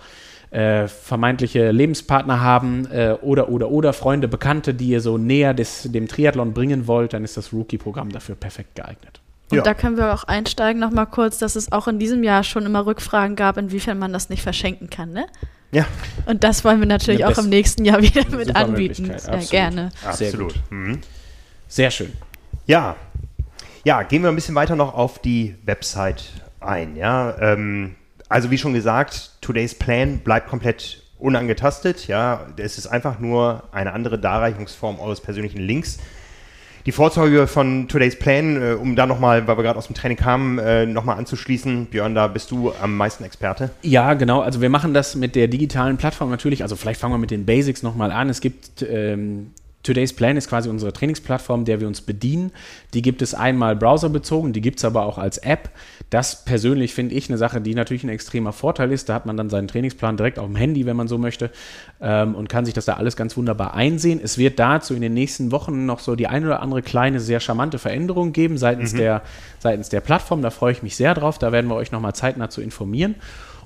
äh, vermeintliche Lebenspartner haben äh, oder, oder, oder Freunde, Bekannte, die ihr so näher des, dem Triathlon bringen wollt, dann ist das Rookie-Programm dafür perfekt geeignet. Und Ja. da können wir auch einsteigen noch mal kurz, dass es auch in diesem Jahr schon immer Rückfragen gab, inwiefern man das nicht verschenken kann, ne? Ja, Und das wollen wir natürlich Eine auch im nächsten Jahr wieder mit super anbieten. Sehr absolut. gerne. Sehr absolut. gut. Mhm. Sehr schön. Ja. Ja, gehen wir ein bisschen weiter noch auf die Website ein. Ja, ähm, also wie schon gesagt, Today's Plan bleibt komplett unangetastet. Ja, es ist einfach nur eine andere Darreichungsform eures persönlichen Links. Die Vorzeuge von Today's Plan, äh, um da nochmal, weil wir gerade aus dem Training kamen, äh, nochmal anzuschließen. Björn, da bist du am meisten Experte. Ja, genau. Also wir machen das mit der digitalen Plattform natürlich. Also vielleicht fangen wir mit den Basics nochmal an. Es gibt ähm, Today's Plan ist quasi unsere Trainingsplattform, der wir uns bedienen. Die gibt es einmal browserbezogen, die gibt es aber auch als App. Das persönlich finde ich eine Sache, die natürlich ein extremer Vorteil ist. Da hat man dann seinen Trainingsplan direkt auf dem Handy, wenn man so möchte, ähm, und kann sich das da alles ganz wunderbar einsehen. Es wird dazu in den nächsten Wochen noch so die ein oder andere kleine, sehr charmante Veränderung geben seitens, mhm. der, seitens der Plattform. Da freue ich mich sehr drauf. Da werden wir euch nochmal zeitnah zu informieren.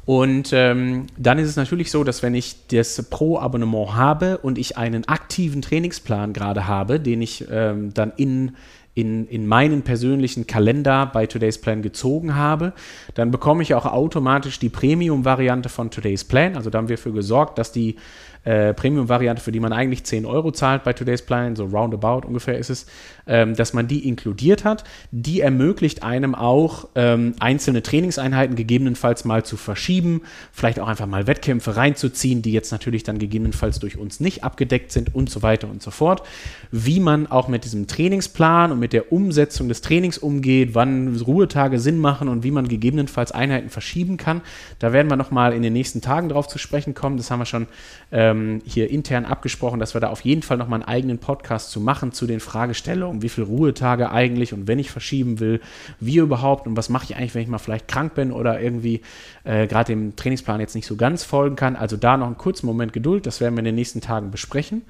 Und ähm, dann ist es natürlich so, dass wenn ich das Pro-Abonnement habe und ich einen aktiven Trainingsplan gerade habe, den ich ähm, dann in, in, in meinen persönlichen Kalender bei Today's Plan gezogen habe, dann bekomme ich auch automatisch die Premium-Variante von Today's Plan. Also da haben wir dafür gesorgt, dass die äh, Premium-Variante, für die man eigentlich 10 Euro zahlt bei Today's Plan, so roundabout ungefähr ist es, ähm, dass man die inkludiert hat. Die ermöglicht einem auch, ähm, einzelne Trainingseinheiten gegebenenfalls mal zu verschieben, vielleicht auch einfach mal Wettkämpfe reinzuziehen, die jetzt natürlich dann gegebenenfalls durch uns nicht abgedeckt sind und so weiter und so fort. Wie man auch mit diesem Trainingsplan und mit der Umsetzung des Trainings umgeht, wann Ruhetage Sinn machen und wie man gegebenenfalls Einheiten verschieben kann. Da werden wir nochmal in den nächsten Tagen drauf zu sprechen kommen. Das haben wir schon ähm, hier intern abgesprochen, dass wir da auf jeden Fall nochmal einen eigenen Podcast zu machen zu den Fragestellungen, wie viele Ruhetage eigentlich und wenn ich verschieben will, wie überhaupt und was mache ich eigentlich, wenn ich mal vielleicht krank bin oder irgendwie äh, gerade dem Trainingsplan jetzt nicht so ganz folgen kann. Also da noch einen kurzen Moment Geduld, das werden wir in den nächsten Tagen besprechen.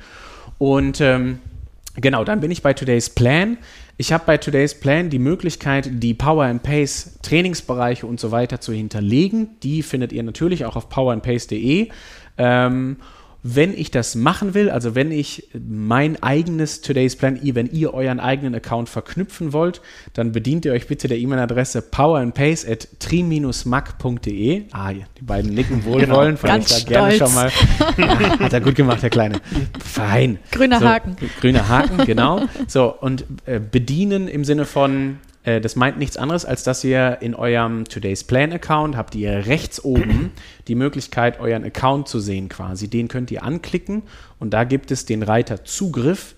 Und ähm, genau, dann bin ich bei Today's Plan. Ich habe bei Today's Plan die Möglichkeit, die Power and Pace Trainingsbereiche und so weiter zu hinterlegen. Die findet ihr natürlich auch auf powerandpace.de. Ähm, wenn ich das machen will, also wenn ich mein eigenes Today's Plan, wenn ihr euren eigenen Account verknüpfen wollt, dann bedient ihr euch bitte der E-Mail-Adresse powerandpace at tri-mac.de. Ah, die beiden nicken wohlwollend, genau, ich da gerne schon mal. Ja, hat er gut gemacht, der Kleine. Fein. Grüner so, Haken. Grüner Haken, genau. So, und äh, bedienen im Sinne von äh, das meint nichts anderes, als dass ihr in eurem Today's Plan Account habt ihr rechts oben die Möglichkeit, euren Account zu sehen quasi. Den könnt ihr anklicken und da gibt es den Reiter Zugriff.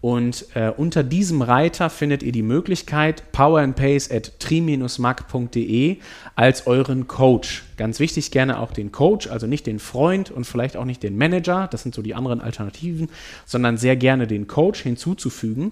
Und äh, unter diesem Reiter findet ihr die Möglichkeit, powerandpace at tri-mac.de als euren Coach. Ganz wichtig, gerne auch den Coach, also nicht den Freund und vielleicht auch nicht den Manager, das sind so die anderen Alternativen, sondern sehr gerne den Coach hinzuzufügen.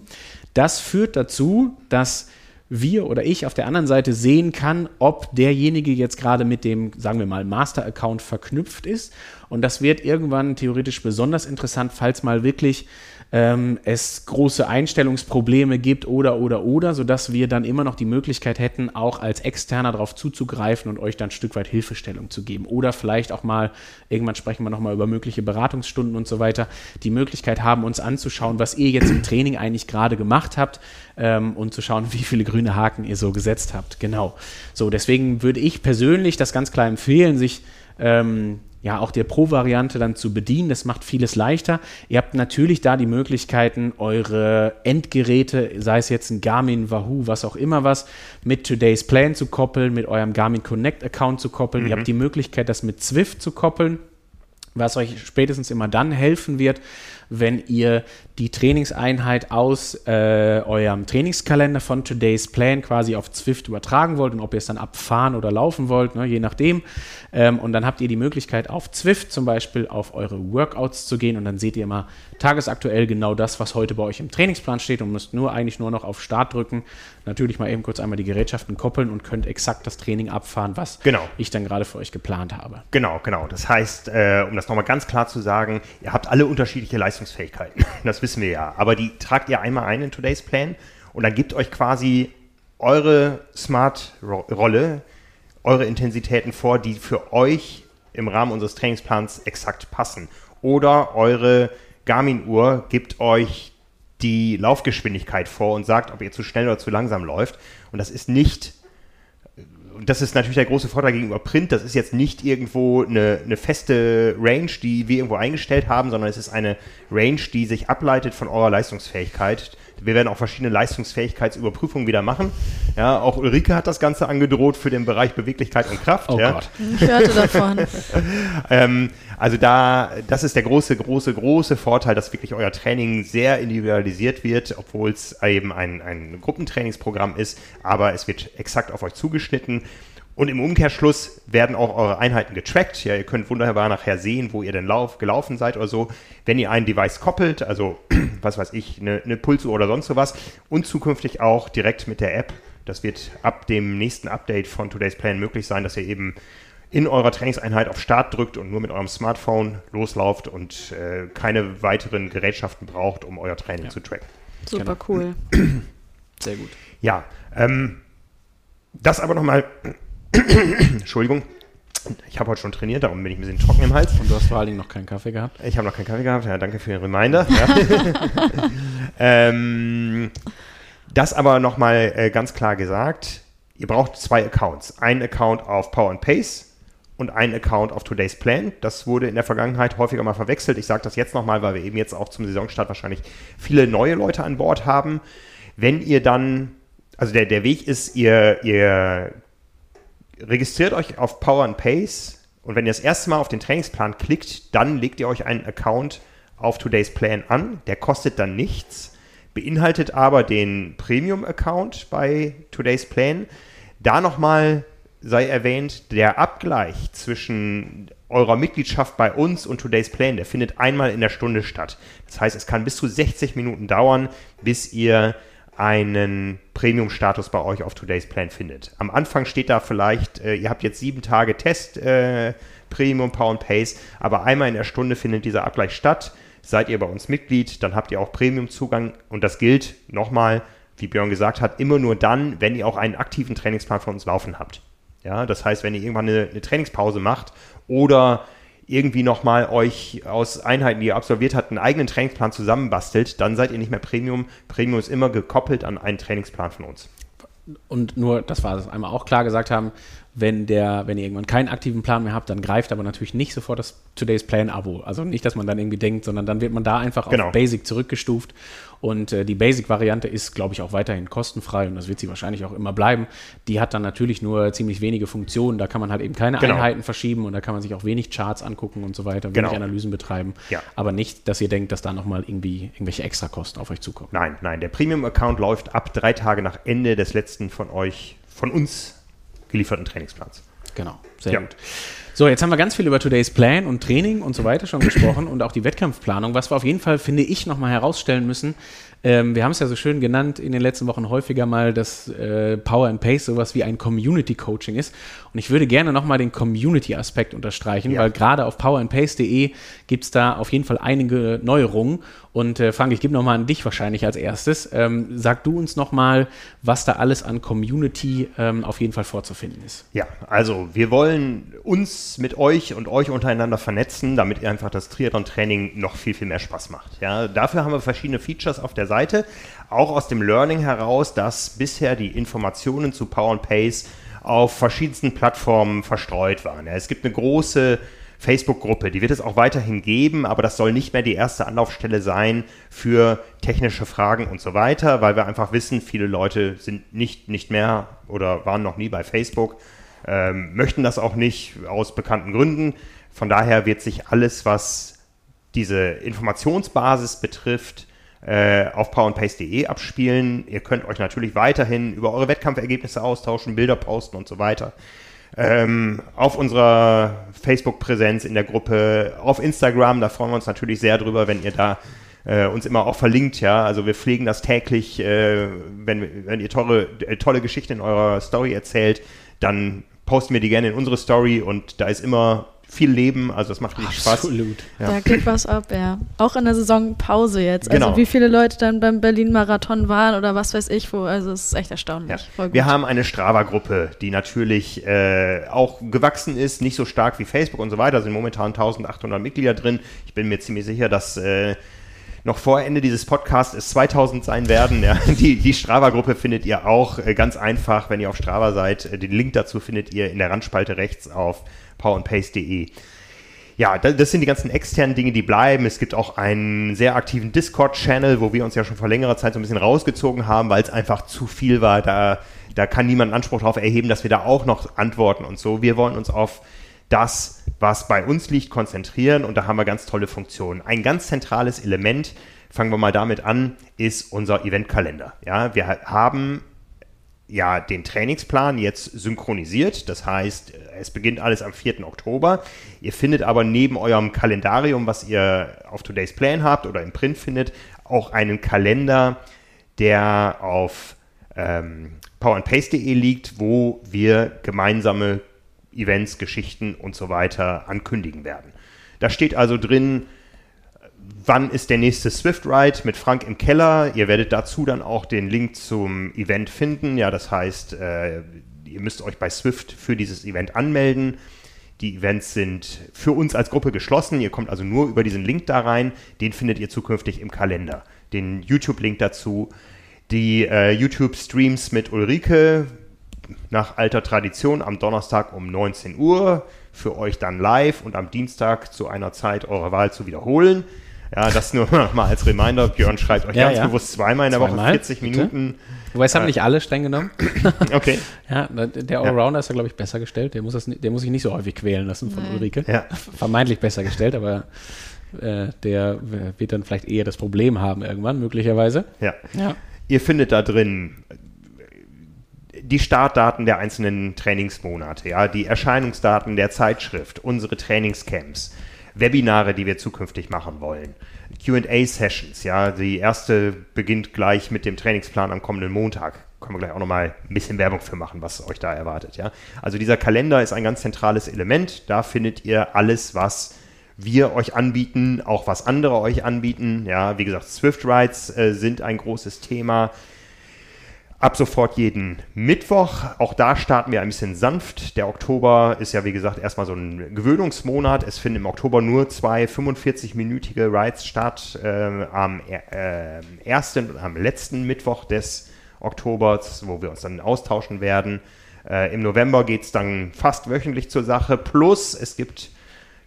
Das führt dazu, dass wir oder ich auf der anderen Seite sehen kann, ob derjenige jetzt gerade mit dem, sagen wir mal, Master-Account verknüpft ist. Und das wird irgendwann theoretisch besonders interessant, falls mal wirklich ähm, es große Einstellungsprobleme gibt oder oder oder, sodass wir dann immer noch die Möglichkeit hätten, auch als Externer darauf zuzugreifen und euch dann ein Stück weit Hilfestellung zu geben. Oder vielleicht auch mal, irgendwann sprechen wir nochmal über mögliche Beratungsstunden und so weiter, die Möglichkeit haben, uns anzuschauen, was ihr jetzt im Training eigentlich gerade gemacht habt ähm, und zu schauen, wie viele grüne Haken ihr so gesetzt habt. Genau. So, deswegen würde ich persönlich das ganz klar empfehlen, sich ähm, ja auch der Pro-Variante dann zu bedienen. Das macht vieles leichter. Ihr habt natürlich da die Möglichkeiten, eure Endgeräte, sei es jetzt ein Garmin, Wahoo, was auch immer was, mit Today's Plan zu koppeln, mit eurem Garmin Connect Account zu koppeln. Mhm. Ihr habt die Möglichkeit, das mit Zwift zu koppeln, was euch spätestens immer dann helfen wird, wenn ihr die Trainingseinheit aus äh, eurem Trainingskalender von Today's Plan quasi auf Zwift übertragen wollt und ob ihr es dann abfahren oder laufen wollt, ne, je nachdem. Ähm, und dann habt ihr die Möglichkeit, auf Zwift zum Beispiel auf eure Workouts zu gehen und dann seht ihr immer tagesaktuell genau das, was heute bei euch im Trainingsplan steht und müsst nur eigentlich nur noch auf Start drücken, natürlich mal eben kurz einmal die Gerätschaften koppeln und könnt exakt das Training abfahren, was genau. ich dann gerade für euch geplant habe. Genau, genau. Das heißt, äh, um das nochmal ganz klar zu sagen, ihr habt alle unterschiedliche Leistungsfähigkeiten. Das wissen wir ja. Aber die tragt ihr einmal ein in Today's Plan und dann gibt euch quasi eure Smart-Rolle, eure Intensitäten vor, die für euch im Rahmen unseres Trainingsplans exakt passen. Oder eure Garmin-Uhr gibt euch die Laufgeschwindigkeit vor und sagt, ob ihr zu schnell oder zu langsam läuft. Und das ist nicht, das ist natürlich der große Vorteil gegenüber Print, das ist jetzt nicht irgendwo eine, eine feste Range, die wir irgendwo eingestellt haben, sondern es ist eine Range, die sich ableitet von eurer Leistungsfähigkeit. Wir werden auch verschiedene Leistungsfähigkeitsüberprüfungen wieder machen. Ja, auch Ulrike hat das Ganze angedroht für den Bereich Beweglichkeit und Kraft. Oh ja. Gott. Ich hörte davon. ähm, also da, das ist der große, große, große Vorteil, dass wirklich euer Training sehr individualisiert wird, obwohl es eben ein, ein Gruppentrainingsprogramm ist, aber es wird exakt auf euch zugeschnitten. Und im Umkehrschluss werden auch eure Einheiten getrackt. Ja, ihr könnt wunderbar nachher sehen, wo ihr denn lauf, gelaufen seid oder so. Wenn ihr ein Device koppelt, also was weiß ich, eine, eine Pulsuhr oder sonst sowas und zukünftig auch direkt mit der App. Das wird ab dem nächsten Update von Today's Plan möglich sein, dass ihr eben in eurer Trainingseinheit auf Start drückt und nur mit eurem Smartphone loslauft und äh, keine weiteren Gerätschaften braucht, um euer Training Ja. zu tracken. Super Genau. cool. Sehr gut. Ja, ähm, das aber nochmal, Entschuldigung, ich habe heute schon trainiert, darum bin ich ein bisschen trocken im Hals. Und du hast vor allen Dingen noch keinen Kaffee gehabt. Ich habe noch keinen Kaffee gehabt, ja, danke für den Reminder. Ja. ähm, das aber nochmal äh, ganz klar gesagt, ihr braucht zwei Accounts. Einen Account auf Power and Pace und einen Account auf Today's Plan. Das wurde in der Vergangenheit häufiger mal verwechselt. Ich sage das jetzt nochmal, weil wir eben jetzt auch zum Saisonstart wahrscheinlich viele neue Leute an Bord haben. Wenn ihr dann, also der, der Weg ist, ihr, ihr registriert euch auf Power and Pace und wenn ihr das erste Mal auf den Trainingsplan klickt, dann legt ihr euch einen Account auf Today's Plan an. Der kostet dann nichts, beinhaltet aber den Premium-Account bei Today's Plan. Da nochmal sei erwähnt, der Abgleich zwischen eurer Mitgliedschaft bei uns und Today's Plan, der findet einmal in der Stunde statt. Das heißt, es kann bis zu 60 Minuten dauern, bis ihr einen Premium-Status bei euch auf Today's Plan findet. Am Anfang steht da vielleicht, äh, ihr habt jetzt sieben Tage Test, äh, Premium, Power and Pace, aber einmal in der Stunde findet dieser Abgleich statt. Seid ihr bei uns Mitglied, dann habt ihr auch Premium-Zugang und das gilt nochmal, wie Björn gesagt hat, immer nur dann, wenn ihr auch einen aktiven Trainingsplan von uns laufen habt. Ja, das heißt, wenn ihr irgendwann eine, eine Trainingspause macht oder irgendwie nochmal euch aus Einheiten, die ihr absolviert habt, einen eigenen Trainingsplan zusammenbastelt, dann seid ihr nicht mehr Premium. Premium ist immer gekoppelt an einen Trainingsplan von uns. Und nur, das war das einmal auch klar gesagt haben, wenn, der, wenn ihr irgendwann keinen aktiven Plan mehr habt, dann greift aber natürlich nicht sofort das Today's Plan-Abo. Also nicht, dass man dann irgendwie denkt, sondern dann wird man da einfach Genau. auf Basic zurückgestuft. Und äh, die Basic-Variante ist, glaube ich, auch weiterhin kostenfrei und das wird sie wahrscheinlich auch immer bleiben. Die hat dann natürlich nur ziemlich wenige Funktionen. Da kann man halt eben keine Genau. Einheiten verschieben und da kann man sich auch wenig Charts angucken und so weiter, wenig Genau. Analysen betreiben. Ja. Aber nicht, dass ihr denkt, dass da nochmal irgendwie irgendwelche Extrakosten auf euch zukommen. Nein, nein, der Premium-Account läuft ab drei Tage nach Ende des letzten von euch, von uns gelieferten Trainingsplans. Genau, sehr Ja. gut. So, jetzt haben wir ganz viel über Today's Plan und Training und so weiter schon gesprochen und auch die Wettkampfplanung. Was wir auf jeden Fall, finde ich, nochmal herausstellen müssen, ähm, wir haben es ja so schön genannt in den letzten Wochen häufiger mal, dass äh, Power and Pace sowas wie ein Community-Coaching ist. Und ich würde gerne nochmal den Community-Aspekt unterstreichen, Ja. weil gerade auf powerandpace.de gibt es da auf jeden Fall einige Neuerungen. Und äh, Frank, ich gebe nochmal an dich wahrscheinlich als erstes. Ähm, sag du uns nochmal, was da alles an Community ähm, auf jeden Fall vorzufinden ist. Ja, also wir wollen uns mit euch und euch untereinander vernetzen, damit ihr einfach das Triathlon-Training noch viel, viel mehr Spaß macht. Ja, dafür haben wir verschiedene Features auf der Seite, auch aus dem Learning heraus, dass bisher die Informationen zu Power and Pace auf verschiedensten Plattformen verstreut waren. Es gibt eine große Facebook-Gruppe, die wird es auch weiterhin geben, aber das soll nicht mehr die erste Anlaufstelle sein für technische Fragen und so weiter, weil wir einfach wissen, viele Leute sind nicht, nicht mehr oder waren noch nie bei Facebook, ähm, möchten das auch nicht aus bekannten Gründen. Von daher wird sich alles, was diese Informationsbasis betrifft, auf powerandpace.de abspielen. Ihr könnt euch natürlich weiterhin über eure Wettkampfergebnisse austauschen, Bilder posten und so weiter. Ähm, auf unserer Facebook-Präsenz in der Gruppe, auf Instagram, da freuen wir uns natürlich sehr drüber, wenn ihr da äh, uns immer auch verlinkt, ja. Also wir pflegen das täglich, äh, wenn, wenn ihr tolle, äh, tolle Geschichten in eurer Story erzählt, dann posten wir die gerne in unsere Story und da ist immer viel Leben, also das macht richtig Spaß. Absolut. Ja. Da geht was ab, ja. Auch in der Saisonpause jetzt. Genau. Also wie viele Leute dann beim Berlin-Marathon waren oder was weiß ich wo. Also es ist echt erstaunlich. Ja. Voll gut. Wir haben eine Strava-Gruppe, die natürlich äh, auch gewachsen ist, nicht so stark wie Facebook und so weiter. Da sind momentan 1800 Mitglieder drin. Ich bin mir ziemlich sicher, dass äh, noch vor Ende dieses Podcasts es 2000 sein werden. Ja. Die, die Strava-Gruppe findet ihr auch äh, ganz einfach, wenn ihr auf Strava seid. Äh, Den Link dazu findet ihr in der Randspalte rechts auf powerandpace.de. Ja, da- das sind die ganzen externen Dinge, die bleiben. Es gibt auch einen sehr aktiven Discord-Channel, wo wir uns ja schon vor längerer Zeit so ein bisschen rausgezogen haben, weil es einfach zu viel war. Da, da kann niemand Anspruch darauf erheben, dass wir da auch noch antworten und so. Wir wollen uns auf das, was bei uns liegt, konzentrieren und da haben wir ganz tolle Funktionen. Ein ganz zentrales Element, fangen wir mal damit an, ist unser Eventkalender. Ja, wir ha- haben ja den Trainingsplan jetzt synchronisiert. Das heißt, es beginnt alles am 4. Oktober. Ihr findet aber neben eurem Kalendarium, was ihr auf Today's Plan habt oder im Print findet, auch einen Kalender, der auf ähm, powerandpace.de liegt, wo wir gemeinsame Events, Geschichten und so weiter ankündigen werden. Da steht also drin, wann ist der nächste Swift Ride mit Frank im Keller. Ihr werdet dazu dann auch den Link zum Event finden. Ja, das heißt, äh, ihr müsst euch bei Swift für dieses Event anmelden. Die Events sind für uns als Gruppe geschlossen. Ihr kommt also nur über diesen Link da rein. Den findet ihr zukünftig im Kalender. Den YouTube-Link dazu. Die äh, YouTube-Streams mit Ulrike nach alter Tradition am Donnerstag um 19 Uhr. Für euch dann live und am Dienstag zu einer Zeit eurer Wahl zu wiederholen. Ja, das nur noch mal als Reminder. Björn schreibt euch Ja, ganz ja. bewusst zweimal in der Woche Zweimal, 40 bitte. Minuten. Wobei es haben nicht alle streng genommen. Okay. Ja, der Allrounder ist ja, glaube ich, besser gestellt. Der muss, das, der muss sich nicht so häufig quälen lassen von Nee. Ulrike. Ja. Vermeintlich besser gestellt, aber äh, der wird dann vielleicht eher das Problem haben irgendwann, möglicherweise. Ja. Ja. Ihr findet da drin die Startdaten der einzelnen Trainingsmonate, ja, die Erscheinungsdaten der Zeitschrift, unsere Trainingscamps, Webinare, die wir zukünftig machen wollen, QA-Sessions, ja, die erste beginnt gleich mit dem Trainingsplan am kommenden Montag. Können wir gleich auch nochmal ein bisschen Werbung für machen, was euch da erwartet, ja. Also dieser Kalender ist ein ganz zentrales Element. Da findet ihr alles, was wir euch anbieten, auch was andere euch anbieten. Ja, wie gesagt, Swift Rides äh, sind ein großes Thema. Ab sofort jeden Mittwoch. Auch da starten wir ein bisschen sanft. Der Oktober ist ja, wie gesagt, erstmal so ein Gewöhnungsmonat. Es finden im Oktober nur zwei 45-minütige Rides statt. Äh, am äh, ersten und am letzten Mittwoch des Oktobers, wo wir uns dann austauschen werden. Äh, Im November geht es dann fast wöchentlich zur Sache. Plus, es gibt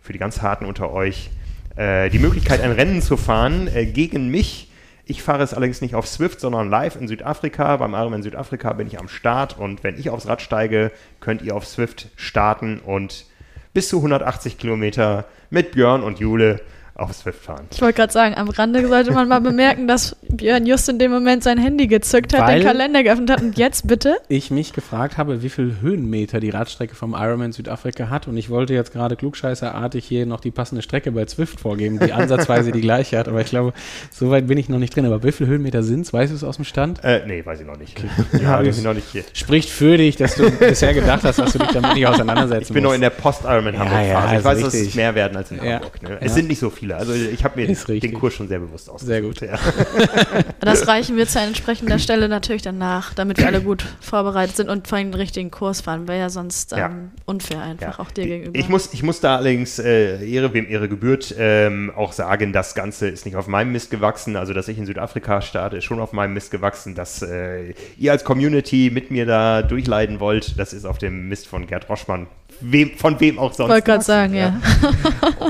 für die ganz Harten unter euch äh, die Möglichkeit, ein Rennen zu fahren äh, gegen mich. Ich fahre es allerdings nicht auf Swift, sondern live in Südafrika. Beim Ironman Südafrika bin ich am Start und wenn ich aufs Rad steige, könnt ihr auf Swift starten und bis zu 180 Kilometer mit Björn und Jule auf Swift fahren. Ich wollte gerade sagen, am Rande sollte man mal bemerken, dass Björn just in dem Moment sein Handy gezückt hat, Weil- den Kalender geöffnet hat und jetzt bitte. Ich mich gefragt habe, wie viel Höhenmeter die Radstrecke vom Ironman Südafrika hat und ich wollte jetzt gerade klugscheißerartig hier noch die passende Strecke bei Zwift vorgeben, die ansatzweise die gleiche hat, aber ich glaube, so weit bin ich noch nicht drin. Aber wie viele Höhenmeter sind es? Weißt du es aus dem Stand? Äh, nee, weiß ich noch nicht. Ja, Ja, das- ich bin noch nicht hier. Spricht für dich, dass du bisher gedacht hast, dass du dich damit nicht auseinandersetzen Ich bin noch musst. in der Post-Ironman Ja, ja, ich ist weiß, dass es richtig. mehr werden als in Ja. Hamburg. Ne? Ja. Es sind nicht so viele. Also ich habe mir Ist richtig. den Kurs schon sehr bewusst ausgesucht. Sehr gut. Ja. Das reichen wir zu entsprechender Stelle natürlich danach, damit wir alle gut vorbereitet sind und vor allem den richtigen Kurs fahren. Wäre ja sonst ähm, Ja. unfair einfach, auch dir gegenüber. Ich muss, ich muss da allerdings, äh, Ehre wem Ehre gebührt, ähm, auch sagen, das Ganze ist nicht auf meinem Mist gewachsen. Also, dass ich in Südafrika starte, ist schon auf meinem Mist gewachsen. Dass äh, ihr als Community mit mir da durchleiden wollt, das ist auf dem Mist von Gerd Roschmann. Wem, von wem auch sonst. wollte gerade sagen, ja.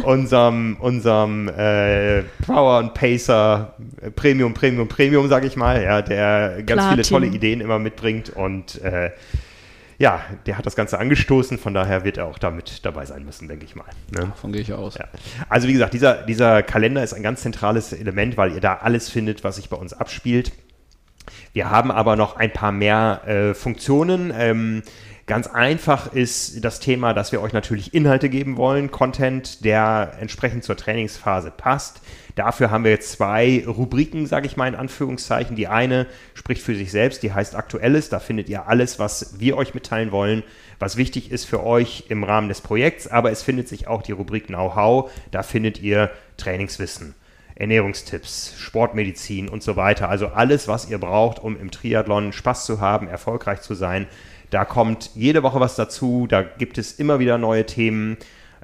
unserem, unserem äh, Power und Pacer äh, Premium, Premium, Premium, sag ich mal, ja, der ganz viele Platin. tolle Ideen immer mitbringt und äh, ja, der hat das Ganze angestoßen, von daher wird er auch damit dabei sein müssen, denke ich mal. Ne? Davon gehe ich aus. Ja. Also wie gesagt, dieser, dieser Kalender ist ein ganz zentrales Element, weil ihr da alles findet, was sich bei uns abspielt. Wir haben aber noch ein paar mehr äh, Funktionen. Ähm, ganz einfach ist das Thema, dass wir euch natürlich Inhalte geben wollen, Content, der entsprechend zur Trainingsphase passt. Dafür haben wir jetzt zwei Rubriken, sage ich mal in Anführungszeichen. Die eine spricht für sich selbst, die heißt Aktuelles. Da findet ihr alles, was wir euch mitteilen wollen, was wichtig ist für euch im Rahmen des Projekts. Aber es findet sich auch die Rubrik Know-how. Da findet ihr Trainingswissen. Ernährungstipps, Sportmedizin und so weiter. Also alles, was ihr braucht, um im Triathlon Spaß zu haben, erfolgreich zu sein. Da kommt jede Woche was dazu. Da gibt es immer wieder neue Themen.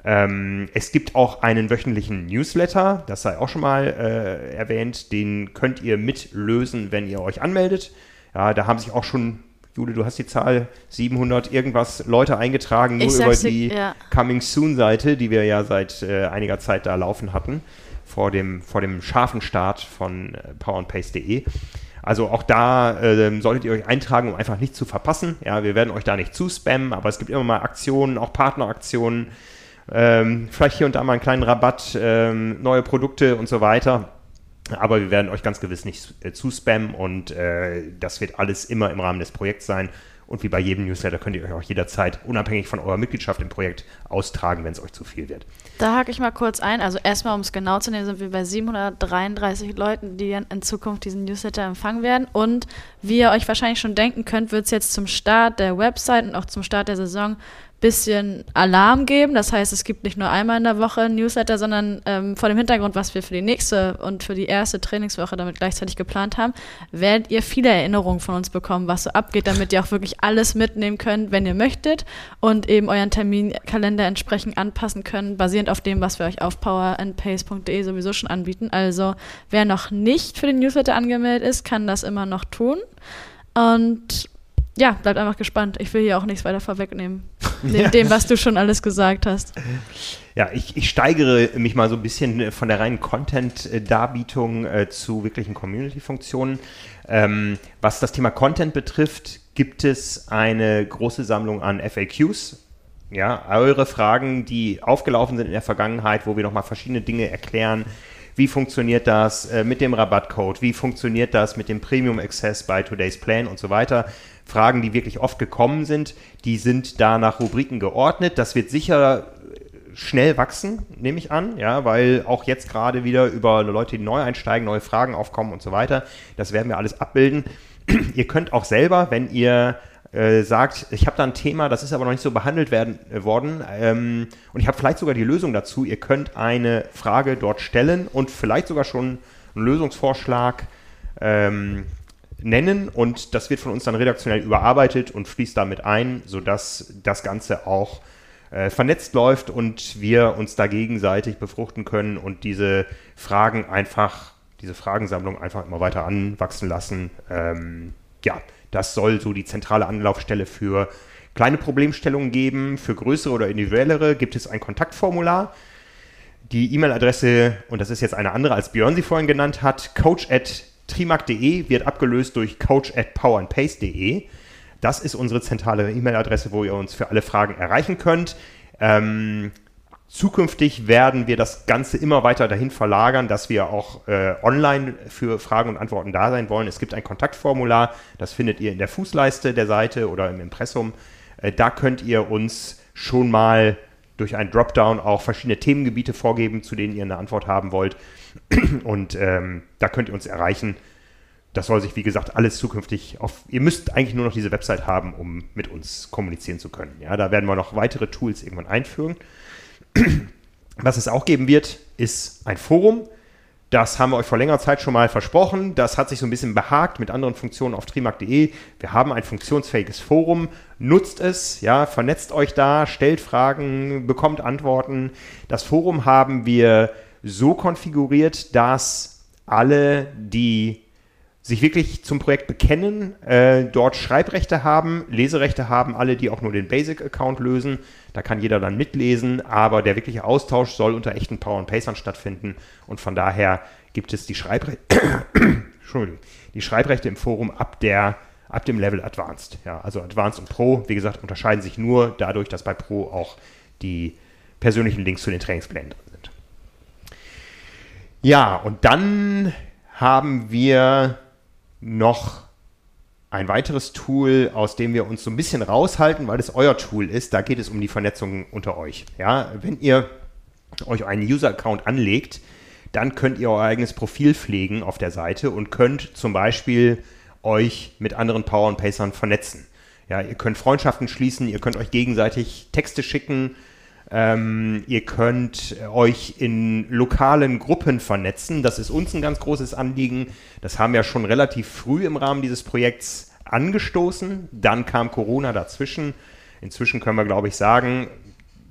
Ähm, es gibt auch einen wöchentlichen Newsletter, das sei auch schon mal äh, erwähnt. Den könnt ihr mitlösen, wenn ihr euch anmeldet. Ja, da haben sich auch schon, Jule, du hast die Zahl 700 irgendwas Leute eingetragen, nur über die ja. Coming Soon Seite, die wir ja seit äh, einiger Zeit da laufen hatten, vor dem, vor dem scharfen Start von äh, powerandpace.de. Also auch da ähm, solltet ihr euch eintragen, um einfach nichts zu verpassen. Ja, wir werden euch da nicht zuspammen, aber es gibt immer mal Aktionen, auch Partneraktionen, ähm, vielleicht hier und da mal einen kleinen Rabatt, ähm, neue Produkte und so weiter. Aber wir werden euch ganz gewiss nicht äh, zuspammen und äh, das wird alles immer im Rahmen des Projekts sein. Und wie bei jedem Newsletter könnt ihr euch auch jederzeit unabhängig von eurer Mitgliedschaft im Projekt austragen, wenn es euch zu viel wird. Da hake ich mal kurz ein. Also erstmal, um es genau zu nehmen, sind wir bei 733 Leuten, die in Zukunft diesen Newsletter empfangen werden. Und wie ihr euch wahrscheinlich schon denken könnt, wird es jetzt zum Start der Website und auch zum Start der Saison bisschen Alarm geben. Das heißt, es gibt nicht nur einmal in der Woche ein Newsletter, sondern ähm, vor dem Hintergrund, was wir für die nächste und für die erste Trainingswoche damit gleichzeitig geplant haben, werdet ihr viele Erinnerungen von uns bekommen, was so abgeht, damit ihr auch wirklich alles mitnehmen könnt, wenn ihr möchtet und eben euren Terminkalender entsprechend anpassen können, basierend auf dem, was wir euch auf powerandpace.de sowieso schon anbieten. Also wer noch nicht für den Newsletter angemeldet ist, kann das immer noch tun. Und ja, bleibt einfach gespannt. Ich will hier auch nichts weiter vorwegnehmen. Neben dem, was du schon alles gesagt hast. Ja, ich, ich steigere mich mal so ein bisschen von der reinen Content-Darbietung äh, zu wirklichen Community-Funktionen. Ähm, was das Thema Content betrifft, gibt es eine große Sammlung an FAQs. Ja, eure Fragen, die aufgelaufen sind in der Vergangenheit, wo wir nochmal verschiedene Dinge erklären. Wie funktioniert das äh, mit dem Rabattcode? Wie funktioniert das mit dem Premium Access bei Today's Plan und so weiter? Fragen, die wirklich oft gekommen sind, die sind da nach Rubriken geordnet. Das wird sicher schnell wachsen, nehme ich an, ja, weil auch jetzt gerade wieder über Leute, die neu einsteigen, neue Fragen aufkommen und so weiter. Das werden wir alles abbilden. ihr könnt auch selber, wenn ihr äh, sagt, ich habe da ein Thema, das ist aber noch nicht so behandelt werden, äh, worden ähm, und ich habe vielleicht sogar die Lösung dazu, ihr könnt eine Frage dort stellen und vielleicht sogar schon einen Lösungsvorschlag ähm, nennen und das wird von uns dann redaktionell überarbeitet und fließt damit ein, sodass das Ganze auch äh, vernetzt läuft und wir uns da gegenseitig befruchten können und diese Fragen einfach, diese Fragensammlung einfach immer weiter anwachsen lassen. Ähm, ja, das soll so die zentrale Anlaufstelle für kleine Problemstellungen geben. Für größere oder individuellere gibt es ein Kontaktformular. Die E-Mail-Adresse, und das ist jetzt eine andere, als Björn sie vorhin genannt hat, coach at trimark.de wird abgelöst durch coach at powerandpace.de. Das ist unsere zentrale E-Mail-Adresse, wo ihr uns für alle Fragen erreichen könnt. Ähm, zukünftig werden wir das Ganze immer weiter dahin verlagern, dass wir auch äh, online für Fragen und Antworten da sein wollen. Es gibt ein Kontaktformular, das findet ihr in der Fußleiste der Seite oder im Impressum. Äh, da könnt ihr uns schon mal durch ein Dropdown auch verschiedene Themengebiete vorgeben, zu denen ihr eine Antwort haben wollt. Und ähm, da könnt ihr uns erreichen. Das soll sich, wie gesagt, alles zukünftig auf. Ihr müsst eigentlich nur noch diese Website haben, um mit uns kommunizieren zu können. Ja, da werden wir noch weitere Tools irgendwann einführen. Was es auch geben wird, ist ein Forum. Das haben wir euch vor längerer Zeit schon mal versprochen. Das hat sich so ein bisschen behagt mit anderen Funktionen auf trimark.de. Wir haben ein funktionsfähiges Forum. Nutzt es, ja, vernetzt euch da, stellt Fragen, bekommt Antworten. Das Forum haben wir so konfiguriert, dass alle, die sich wirklich zum Projekt bekennen, äh, dort Schreibrechte haben, Leserechte haben, alle, die auch nur den Basic-Account lösen. Da kann jeder dann mitlesen, aber der wirkliche Austausch soll unter echten Power and Pacern stattfinden und von daher gibt es die, Schreibre die Schreibrechte im Forum ab, der, ab dem Level Advanced. Ja, also Advanced und Pro, wie gesagt, unterscheiden sich nur dadurch, dass bei Pro auch die persönlichen Links zu den Trainingsplänen drin sind. Ja, und dann haben wir noch ein weiteres Tool, aus dem wir uns so ein bisschen raushalten, weil es euer Tool ist. Da geht es um die Vernetzung unter euch. Ja, wenn ihr euch einen User-Account anlegt, dann könnt ihr euer eigenes Profil pflegen auf der Seite und könnt zum Beispiel euch mit anderen Power und Pacern vernetzen. Ja, ihr könnt Freundschaften schließen, ihr könnt euch gegenseitig Texte schicken, ähm, ihr könnt euch in lokalen Gruppen vernetzen. Das ist uns ein ganz großes Anliegen. Das haben wir schon relativ früh im Rahmen dieses Projekts angestoßen. Dann kam Corona dazwischen. Inzwischen können wir, glaube ich, sagen,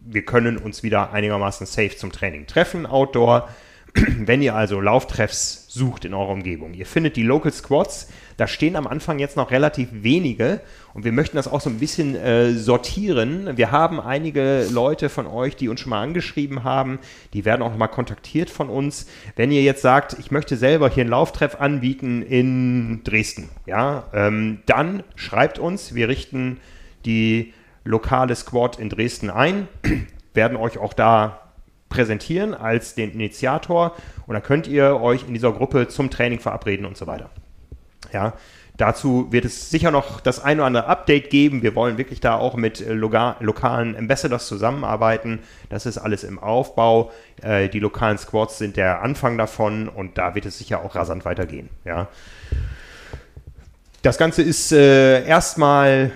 wir können uns wieder einigermaßen safe zum Training treffen, outdoor. Wenn ihr also Lauftreffs sucht in eurer Umgebung, ihr findet die Local Squads, da stehen am Anfang jetzt noch relativ wenige und wir möchten das auch so ein bisschen äh, sortieren. Wir haben einige Leute von euch, die uns schon mal angeschrieben haben, die werden auch mal kontaktiert von uns. Wenn ihr jetzt sagt, ich möchte selber hier einen Lauftreff anbieten in Dresden, ja, ähm, dann schreibt uns, wir richten die lokale Squad in Dresden ein, werden euch auch da präsentieren als den Initiator und dann könnt ihr euch in dieser Gruppe zum Training verabreden und so weiter. Ja, dazu wird es sicher noch das ein oder andere Update geben. Wir wollen wirklich da auch mit äh, lokalen Ambassadors zusammenarbeiten. Das ist alles im Aufbau. Äh, die lokalen Squads sind der Anfang davon und da wird es sicher auch rasant weitergehen. Ja. Das Ganze ist äh, erstmal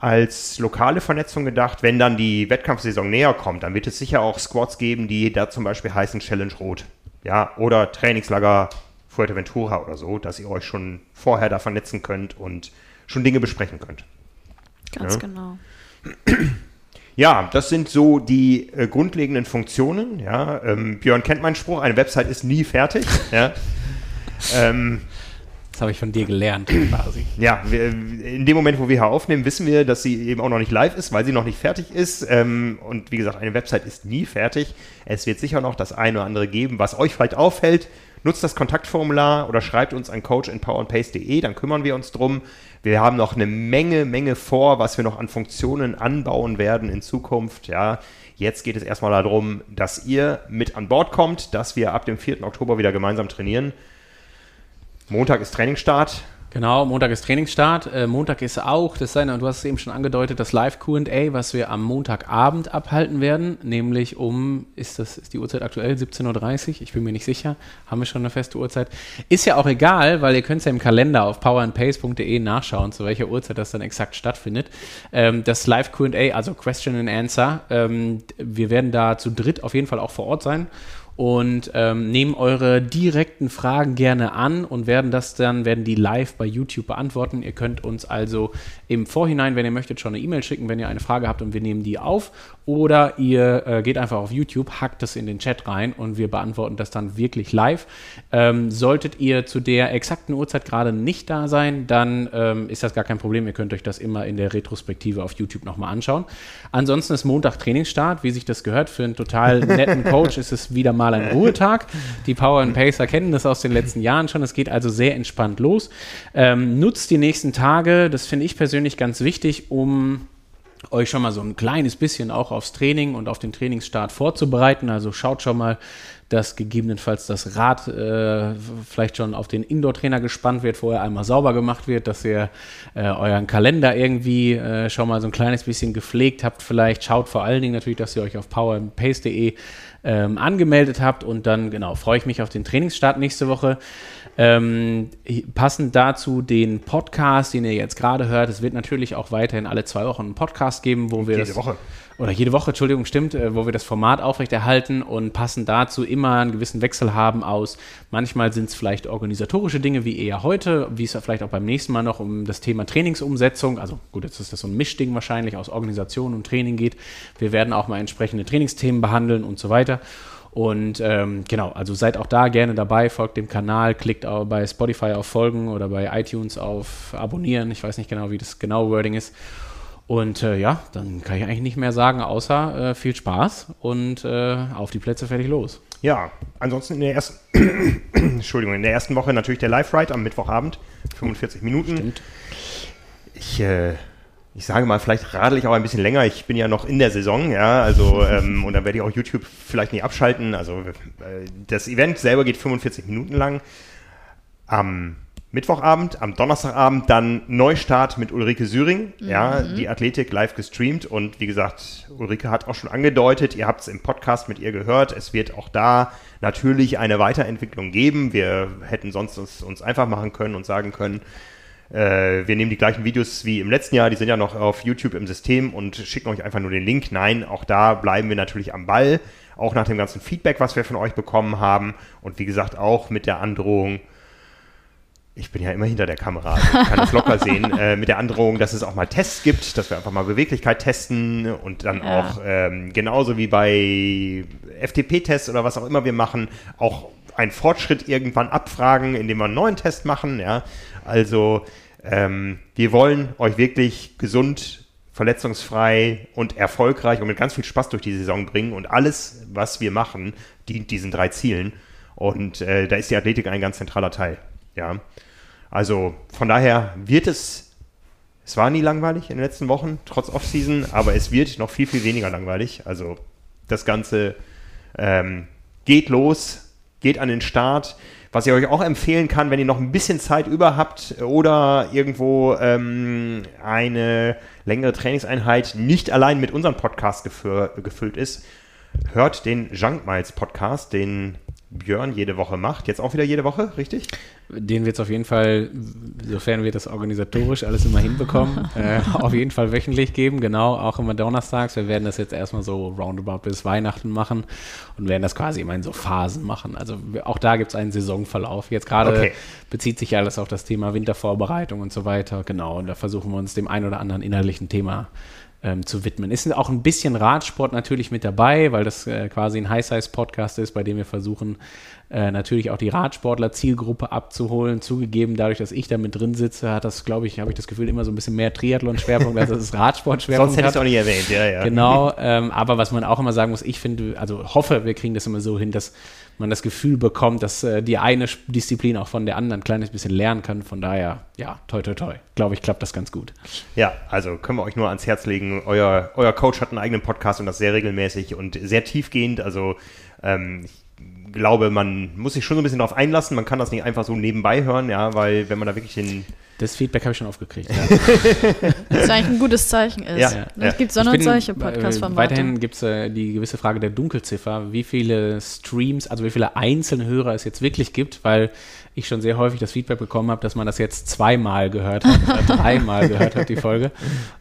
als lokale Vernetzung gedacht. Wenn dann die Wettkampfsaison näher kommt, dann wird es sicher auch Squads geben, die da zum Beispiel heißen Challenge Rot. Ja, oder Trainingslager Fuerteventura oder so, dass ihr euch schon vorher da vernetzen könnt und schon Dinge besprechen könnt. Ganz Ja. genau. Ja, das sind so die äh, grundlegenden Funktionen. Ja, ähm, Björn kennt meinen Spruch, eine Website ist nie fertig. ja. ähm, Das habe ich von dir gelernt, quasi. ja, wir, in dem Moment, wo wir hier aufnehmen, wissen wir, dass sie eben auch noch nicht live ist, weil sie noch nicht fertig ist. Ähm, und wie gesagt, eine Website ist nie fertig. Es wird sicher noch das eine oder andere geben, was euch vielleicht auffällt. Nutzt das Kontaktformular oder schreibt uns an coachandpowerandpace.de, dann kümmern wir uns drum. Wir haben noch eine Menge, Menge vor, was wir noch an Funktionen anbauen werden in Zukunft. Ja, jetzt geht es erstmal darum, dass ihr mit an Bord kommt, dass wir ab dem 4. Oktober wieder gemeinsam trainieren. Montag ist Trainingsstart. Genau, Montag ist Trainingsstart. Äh, Montag ist auch, das sei, du hast es eben schon angedeutet, das Live QA, was wir am Montagabend abhalten werden, nämlich um, ist das, ist die Uhrzeit aktuell, 17.30 Uhr? Ich bin mir nicht sicher. Haben wir schon eine feste Uhrzeit? Ist ja auch egal, weil ihr könnt es ja im Kalender auf powerandpace.de nachschauen, zu welcher Uhrzeit das dann exakt stattfindet. Ähm, das Live QA, also Question and Answer, ähm, wir werden da zu dritt auf jeden Fall auch vor Ort sein und ähm, nehmen eure direkten Fragen gerne an und werden das dann, werden die live bei YouTube beantworten. Ihr könnt uns also im Vorhinein, wenn ihr möchtet, schon eine E-Mail schicken, wenn ihr eine Frage habt und wir nehmen die auf. Oder ihr äh, geht einfach auf YouTube, hackt das in den Chat rein und wir beantworten das dann wirklich live. Ähm, solltet ihr zu der exakten Uhrzeit gerade nicht da sein, dann ähm, ist das gar kein Problem. Ihr könnt euch das immer in der Retrospektive auf YouTube nochmal anschauen. Ansonsten ist Montag Trainingsstart, wie sich das gehört. Für einen total netten Coach ist es wieder mal ein Ruhetag. Die Power and Pacer kennen das aus den letzten Jahren schon. Es geht also sehr entspannt los. Ähm, nutzt die nächsten Tage, das finde ich persönlich ganz wichtig, um euch schon mal so ein kleines bisschen auch aufs Training und auf den Trainingsstart vorzubereiten. Also schaut schon mal, dass gegebenenfalls das Rad äh, vielleicht schon auf den Indoor-Trainer gespannt wird, vorher einmal sauber gemacht wird, dass ihr äh, euren Kalender irgendwie äh, schon mal so ein kleines bisschen gepflegt habt. Vielleicht schaut vor allen Dingen natürlich, dass ihr euch auf powerpace.de ähm, angemeldet habt und dann, genau, freue ich mich auf den Trainingsstart nächste Woche. Ähm, passend dazu den Podcast, den ihr jetzt gerade hört. Es wird natürlich auch weiterhin alle zwei Wochen einen Podcast geben, wo wir Jede das, Woche. oder jede Woche, Entschuldigung, stimmt, äh, wo wir das Format aufrechterhalten und passend dazu immer einen gewissen Wechsel haben aus, manchmal sind es vielleicht organisatorische Dinge, wie eher heute, wie es ja vielleicht auch beim nächsten Mal noch um das Thema Trainingsumsetzung, also gut, jetzt ist das so ein Mischding wahrscheinlich aus Organisation und Training geht. Wir werden auch mal entsprechende Trainingsthemen behandeln und so weiter. Und ähm, genau, also seid auch da gerne dabei, folgt dem Kanal, klickt auch bei Spotify auf Folgen oder bei iTunes auf Abonnieren. Ich weiß nicht genau, wie das genaue Wording ist. Und äh, ja, dann kann ich eigentlich nicht mehr sagen, außer äh, viel Spaß und äh, auf die Plätze fertig los. Ja, ansonsten in der ersten, Entschuldigung, in der ersten Woche natürlich der Live-Ride am Mittwochabend, 45 Minuten. Stimmt. Ich, äh, ich sage mal, vielleicht radel ich auch ein bisschen länger. Ich bin ja noch in der Saison, ja, also ähm, und dann werde ich auch YouTube vielleicht nicht abschalten. Also äh, das Event selber geht 45 Minuten lang. Am Mittwochabend, am Donnerstagabend dann Neustart mit Ulrike Süring, ja, die Athletik live gestreamt und wie gesagt, Ulrike hat auch schon angedeutet, ihr habt es im Podcast mit ihr gehört, es wird auch da natürlich eine Weiterentwicklung geben. Wir hätten sonst es uns einfach machen können und sagen können, äh, wir nehmen die gleichen Videos wie im letzten Jahr, die sind ja noch auf YouTube im System und schicken euch einfach nur den Link. Nein, auch da bleiben wir natürlich am Ball, auch nach dem ganzen Feedback, was wir von euch bekommen haben und wie gesagt auch mit der Androhung, ich bin ja immer hinter der Kamera, also ich kann das locker sehen, äh, mit der Androhung, dass es auch mal Tests gibt, dass wir einfach mal Beweglichkeit testen und dann Ja. auch ähm, genauso wie bei FTP-Tests oder was auch immer wir machen, auch einen Fortschritt irgendwann abfragen, indem wir einen neuen Test machen. Ja, also ähm, wir wollen euch wirklich gesund, verletzungsfrei und erfolgreich und mit ganz viel Spaß durch die Saison bringen und alles, was wir machen, dient diesen drei Zielen. Und äh, da ist die Athletik ein ganz zentraler Teil. Ja, also von daher wird es es war nie langweilig in den letzten Wochen, trotz Offseason, aber es wird noch viel, viel weniger langweilig. Also das Ganze Ähm, geht los, geht an den Start. Was ich euch auch empfehlen kann, wenn ihr noch ein bisschen Zeit über habt oder irgendwo ähm, eine längere Trainingseinheit nicht allein mit unserem Podcast gefüllt ist, hört den Junk Miles Podcast, den Björn jede Woche macht. Jetzt auch wieder jede Woche, richtig? Den wird es auf jeden Fall, sofern wir das organisatorisch alles immer hinbekommen, äh, auf jeden Fall wöchentlich geben. Genau, auch immer donnerstags. Wir werden das jetzt erstmal so roundabout bis Weihnachten machen und werden das quasi immer in so Phasen machen. Also auch da gibt es einen Saisonverlauf. Jetzt gerade Okay. bezieht sich alles auf das Thema Wintervorbereitung und so weiter. Genau, und da versuchen wir uns dem ein oder anderen inhaltlichen Thema ähm, zu widmen. Ist auch ein bisschen Radsport natürlich mit dabei, weil das äh, quasi ein High-Size-Podcast ist, bei dem wir versuchen, äh, natürlich auch die Radsportler-Zielgruppe abzuholen. Zugegeben, dadurch, dass ich da mit drin sitze, hat das, glaube ich, habe ich das Gefühl, immer so ein bisschen mehr Triathlon-Schwerpunkt, als es Radsport-Schwerpunkt Sonst hätte ich es auch nicht erwähnt, ja, ja. Genau, ähm, aber was man auch immer sagen muss, ich finde, also hoffe, wir kriegen das immer so hin, dass man das Gefühl bekommt, dass äh, die eine Disziplin auch von der anderen ein kleines bisschen lernen kann. Von daher, ja, toi, toi, toi. Glaube ich, klappt das ganz gut. Ja, also können wir euch nur ans Herz legen. Euer, euer Coach hat einen eigenen Podcast und das sehr regelmäßig und sehr tiefgehend. Also ähm, ich glaube, man muss sich schon so ein bisschen darauf einlassen. Man kann das nicht einfach so nebenbei hören, ja, weil wenn man da wirklich den Das Feedback habe ich schon aufgekriegt. Ja. Das eigentlich ein gutes Zeichen ist. Ja, Ne, ja. Es gibt Sonne und solche äh, Podcast-Formate. Weiterhin gibt es äh, die gewisse Frage der Dunkelziffer, wie viele Streams, also wie viele einzelne Hörer es jetzt wirklich gibt, weil ich schon sehr häufig das Feedback bekommen habe, dass man das jetzt zweimal gehört hat oder dreimal gehört hat, die Folge.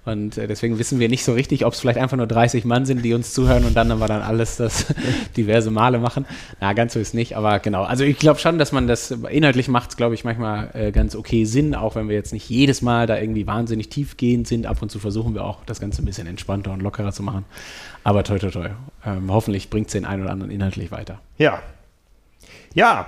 Und äh, deswegen wissen wir nicht so richtig, ob es vielleicht einfach nur 30 Mann sind, die uns zuhören und dann aber dann alles das diverse Male machen. Na, ganz so ist nicht, aber genau. Also ich glaube schon, dass man das inhaltlich macht, glaube ich, manchmal äh, ganz okay Sinn, auch wenn wir jetzt nicht jedes Mal da irgendwie wahnsinnig tiefgehend sind. Ab und zu versuchen wir auch, das Ganze ein bisschen entspannter und lockerer zu machen. Aber toi, toi, toi. Ähm, hoffentlich bringt es den einen oder anderen inhaltlich weiter. Ja. Ja.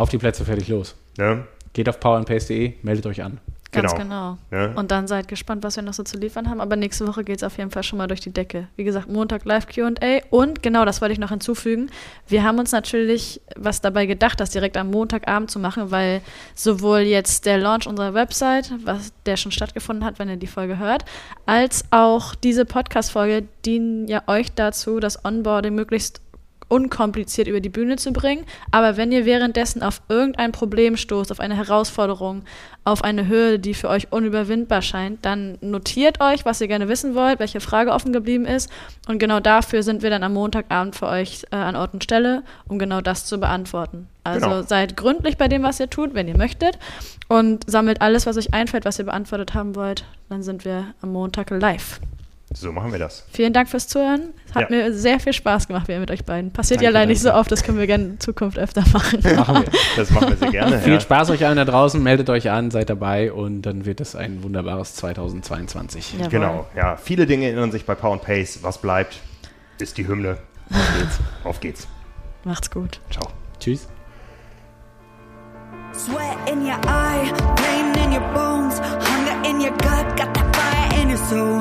Auf die Plätze, fertig, los. Ne? Geht auf powerandpace.de, meldet euch an. Ganz genau. genau. Ja. Und dann seid gespannt, was wir noch so zu liefern haben. Aber nächste Woche geht es auf jeden Fall schon mal durch die Decke. Wie gesagt, Montag Live QA. Und genau, das wollte ich noch hinzufügen. Wir haben uns natürlich was dabei gedacht, das direkt am Montagabend zu machen, weil sowohl jetzt der Launch unserer Website, was der schon stattgefunden hat, wenn ihr die Folge hört, als auch diese Podcast-Folge dienen ja euch dazu, das Onboarding möglichst unkompliziert über die Bühne zu bringen. Aber wenn ihr währenddessen auf irgendein Problem stoßt, auf eine Herausforderung, auf eine Hürde, die für euch unüberwindbar scheint, dann notiert euch, was ihr gerne wissen wollt, welche Frage offen geblieben ist. Und genau dafür sind wir dann am Montagabend für euch äh, an Ort und Stelle, um genau das zu beantworten. Also Genau. seid gründlich bei dem, was ihr tut, wenn ihr möchtet. Und sammelt alles, was euch einfällt, was ihr beantwortet haben wollt. Dann sind wir am Montag live. So machen wir das. Vielen Dank fürs Zuhören. Es hat Ja. mir sehr viel Spaß gemacht, wieder mit euch beiden. Passiert ja Danke, leider nicht so oft, das können wir gerne in Zukunft öfter machen. Machen wir. Das machen wir sehr gerne. Viel ja. Spaß euch allen da draußen, meldet euch an, seid dabei und dann wird es ein wunderbares 2022. Jawohl. Genau, ja. Viele Dinge ändern sich bei Power and Pace. Was bleibt, ist die Hymne. Auf geht's. Auf geht's. Macht's gut. Ciao. Tschüss. Sweat in your eye, pain in your bones, hunger in your gut, got that fire in your soul,